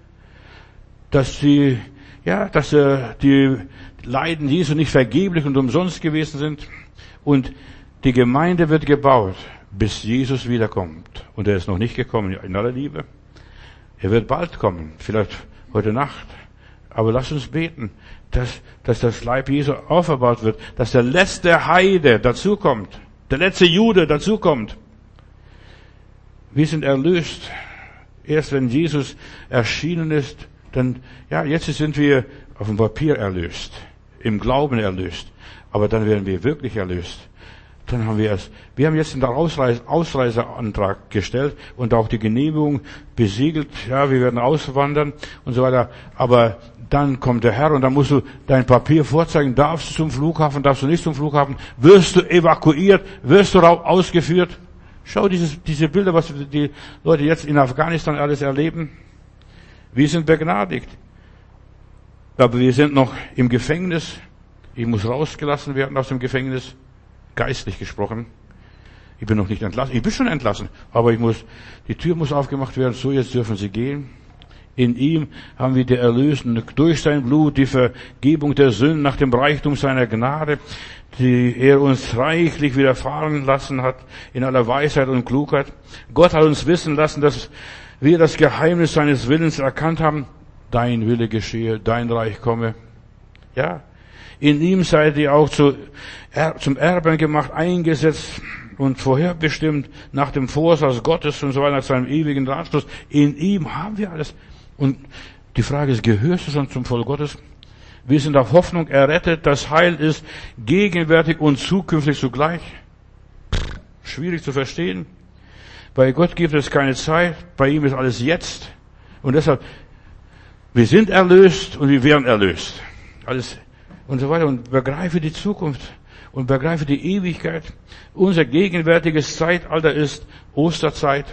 dass die, ja, dass äh, die Leiden Jesu nicht vergeblich und umsonst gewesen sind und die Gemeinde wird gebaut, bis Jesus wiederkommt. Und er ist noch nicht gekommen, in aller Liebe. Er wird bald kommen, vielleicht heute Nacht. Aber lasst uns beten, dass, dass das Leib Jesu aufgebaut wird, dass der letzte Heide dazukommt, der letzte Jude dazukommt. Wir sind erlöst. Erst wenn Jesus erschienen ist, dann, ja, jetzt sind wir auf dem Papier erlöst, im Glauben erlöst. Aber dann werden wir wirklich erlöst. Dann haben wir es. Wir haben jetzt einen Ausreise, Ausreiseantrag gestellt und auch die Genehmigung besiegelt. Ja, wir werden auswandern und so weiter. Aber dann kommt der Herr und dann musst du dein Papier vorzeigen. Darfst du zum Flughafen, darfst du nicht zum Flughafen? Wirst du evakuiert? Wirst du ausgeführt? Schau dieses, diese Bilder, was die Leute jetzt in Afghanistan alles erleben. Wir sind begnadigt. Aber wir sind noch im Gefängnis. Ich muss rausgelassen werden aus dem Gefängnis. Geistlich gesprochen. Ich bin noch nicht entlassen. Ich bin schon entlassen. Aber ich muss, die Tür muss aufgemacht werden. So, jetzt dürfen Sie gehen. In ihm haben wir die Erlösung durch sein Blut, die Vergebung der Sünden nach dem Reichtum seiner Gnade, die er uns reichlich widerfahren lassen hat in aller Weisheit und Klugheit. Gott hat uns wissen lassen, dass wir das Geheimnis seines Willens erkannt haben. Dein Wille geschehe, dein Reich komme. Ja. In ihm seid ihr auch zu, er, zum Erben gemacht, eingesetzt und vorherbestimmt nach dem Vorsatz Gottes und so weiter, nach seinem ewigen Ratschluss. In ihm haben wir alles. Und die Frage ist, gehörst du schon zum Volk Gottes? Wir sind auf Hoffnung errettet. Das Heil ist gegenwärtig und zukünftig zugleich. Schwierig zu verstehen. Bei Gott gibt es keine Zeit. Bei ihm ist alles jetzt. Und deshalb, wir sind erlöst und wir werden erlöst. Alles und so weiter. Und begreife die Zukunft und begreife die Ewigkeit. Unser gegenwärtiges Zeitalter ist Osterzeit.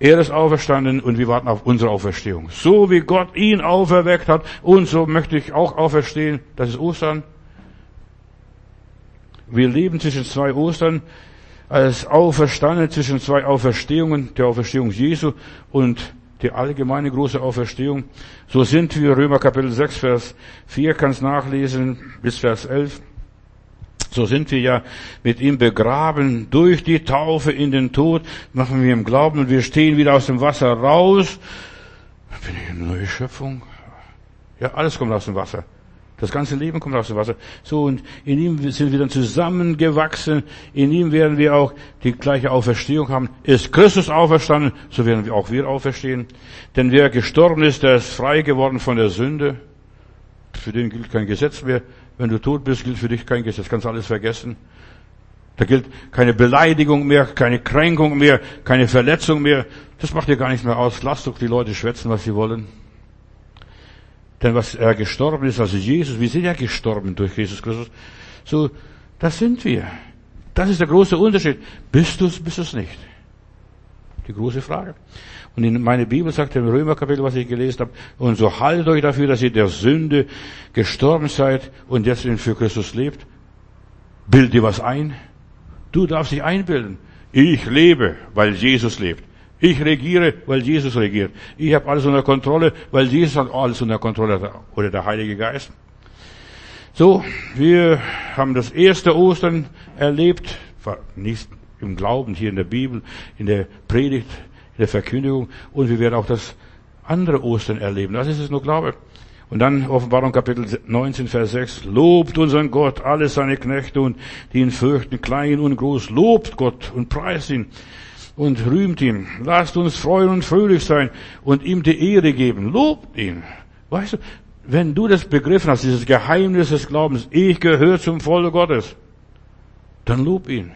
Er ist auferstanden und wir warten auf unsere Auferstehung. So wie Gott ihn auferweckt hat und so möchte ich auch auferstehen. Das ist Ostern. Wir leben zwischen zwei Ostern als Auferstanden zwischen zwei Auferstehungen, der Auferstehung Jesu und die allgemeine große Auferstehung. So sind wir, Römer Kapitel 6, Vers 4, kannst nachlesen, bis Vers 11. So sind wir ja mit ihm begraben durch die Taufe in den Tod, machen wir im Glauben und wir stehen wieder aus dem Wasser raus. Bin ich eine neue Schöpfung? Ja, alles kommt aus dem Wasser. Das ganze Leben kommt aus dem Wasser. So, und in ihm sind wir dann zusammengewachsen. In ihm werden wir auch die gleiche Auferstehung haben. Ist Christus auferstanden, so werden wir auch wir auferstehen. Denn wer gestorben ist, der ist frei geworden von der Sünde. Für den gilt kein Gesetz mehr. Wenn du tot bist, gilt für dich kein Gesetz. Kannst alles vergessen. Da gilt keine Beleidigung mehr, keine Kränkung mehr, keine Verletzung mehr. Das macht dir gar nichts mehr aus. Lass doch die Leute schwätzen, was sie wollen. Denn was er gestorben ist, also Jesus, wir sind ja gestorben durch Jesus Christus. So, das sind wir. Das ist der große Unterschied. Bist du es, bist du es nicht? Die große Frage. Und in meine Bibel sagt im Römerkapitel, was ich gelesen habe, und so haltet euch dafür, dass ihr der Sünde gestorben seid und jetzt für Christus lebt. Bild dir was ein. Du darfst dich einbilden. Ich lebe, weil Jesus lebt. Ich regiere, weil Jesus regiert. Ich habe alles unter Kontrolle, weil Jesus hat alles unter Kontrolle oder der Heilige Geist. So, wir haben das erste Ostern erlebt, nicht im Glauben hier in der Bibel, in der Predigt, der Verkündigung und wir werden auch das andere Ostern erleben. Das ist es nur Glaube. Und dann Offenbarung Kapitel 19, Vers 6. Lobt unseren Gott, alle seine Knechte und die ihn fürchten, klein und groß. Lobt Gott und preist ihn und rühmt ihn. Lasst uns freuen und fröhlich sein und ihm die Ehre geben. Lobt ihn. Weißt du, wenn du das begriffen hast, dieses Geheimnis des Glaubens, ich gehöre zum Volk Gottes, dann lob ihn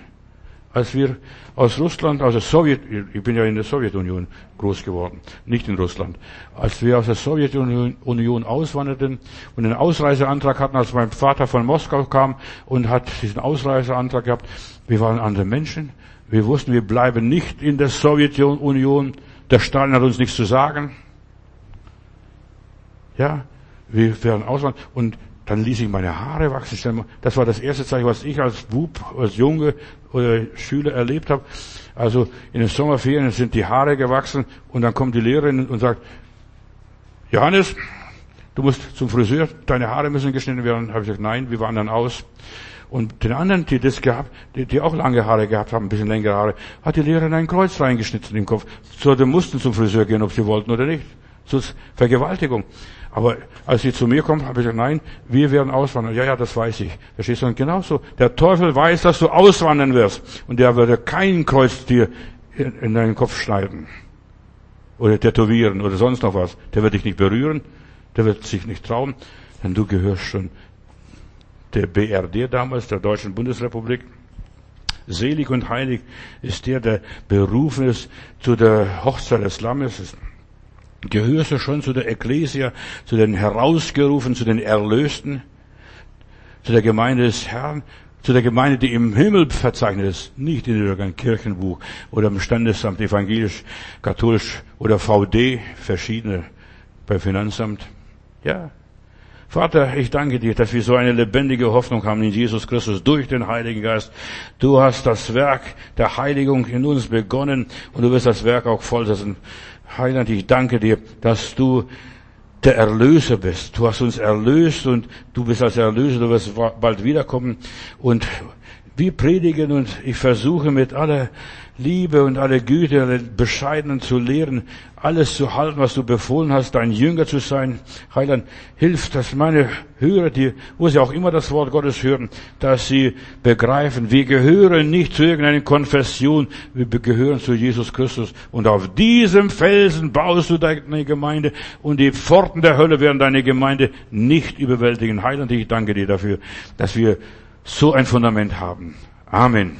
als wir aus Russland, aus der Sowjet, ich bin ja in der Sowjetunion groß geworden, nicht in Russland, als wir aus der Sowjetunion auswanderten und einen Ausreiseantrag hatten, als mein Vater von Moskau kam und hat diesen Ausreiseantrag gehabt, wir waren andere Menschen, wir wussten, wir bleiben nicht in der Sowjetunion, der Stalin hat uns nichts zu sagen. Ja, wir werden auswandern. Und dann ließ ich meine Haare wachsen. Das war das erste Zeichen, was ich als Bub, als Junge oder Schüler erlebt habe. Also in den Sommerferien sind die Haare gewachsen und dann kommt die Lehrerin und sagt, Johannes, du musst zum Friseur, deine Haare müssen geschnitten werden. Habe ich gesagt, nein, wir wandern aus. Und den anderen, die das gehabt, die, die auch lange Haare gehabt haben, ein bisschen längere Haare, hat die Lehrerin ein Kreuz reingeschnitten im Kopf. So, die mussten zum Friseur gehen, ob sie wollten oder nicht. So ist Vergewaltigung. Aber als sie zu mir kommen, habe ich gesagt, nein, wir werden auswandern. Ja, ja, das weiß ich. Da steht dann genauso. Der Teufel weiß, dass du auswandern wirst. Und der würde kein Kreuz dir in deinen Kopf schneiden. Oder tätowieren oder sonst noch was. Der wird dich nicht berühren. Der wird sich nicht trauen. Denn du gehörst schon der BRD damals, der Deutschen Bundesrepublik. Selig und heilig ist der, der berufen ist zu der Hochzeit des Lammes. Gehörst du schon zu der Ekklesia, zu den Herausgerufen, zu den Erlösten, zu der Gemeinde des Herrn, zu der Gemeinde, die im Himmel verzeichnet ist, nicht in irgendeinem Kirchenbuch oder im Standesamt, evangelisch, katholisch oder VD, verschiedene bei Finanzamt. Ja, Vater, ich danke dir, dass wir so eine lebendige Hoffnung haben in Jesus Christus durch den Heiligen Geist. Du hast das Werk der Heiligung in uns begonnen und du wirst das Werk auch vollsetzen. Heiland, ich danke dir, dass du der Erlöser bist. Du hast uns erlöst und du bist als Erlöser, du wirst bald wiederkommen. Und wir predigen und ich versuche mit aller Liebe und aller Güte, aller Bescheidenen zu lehren, alles zu halten, was du befohlen hast, dein Jünger zu sein. Heiland, hilf, dass meine Hörer, die, wo sie auch immer das Wort Gottes hören, dass sie begreifen, wir gehören nicht zu irgendeiner Konfession, wir gehören zu Jesus Christus. Und auf diesem Felsen baust du deine Gemeinde und die Pforten der Hölle werden deine Gemeinde nicht überwältigen. Heiland, ich danke dir dafür, dass wir so ein Fundament haben. Amen.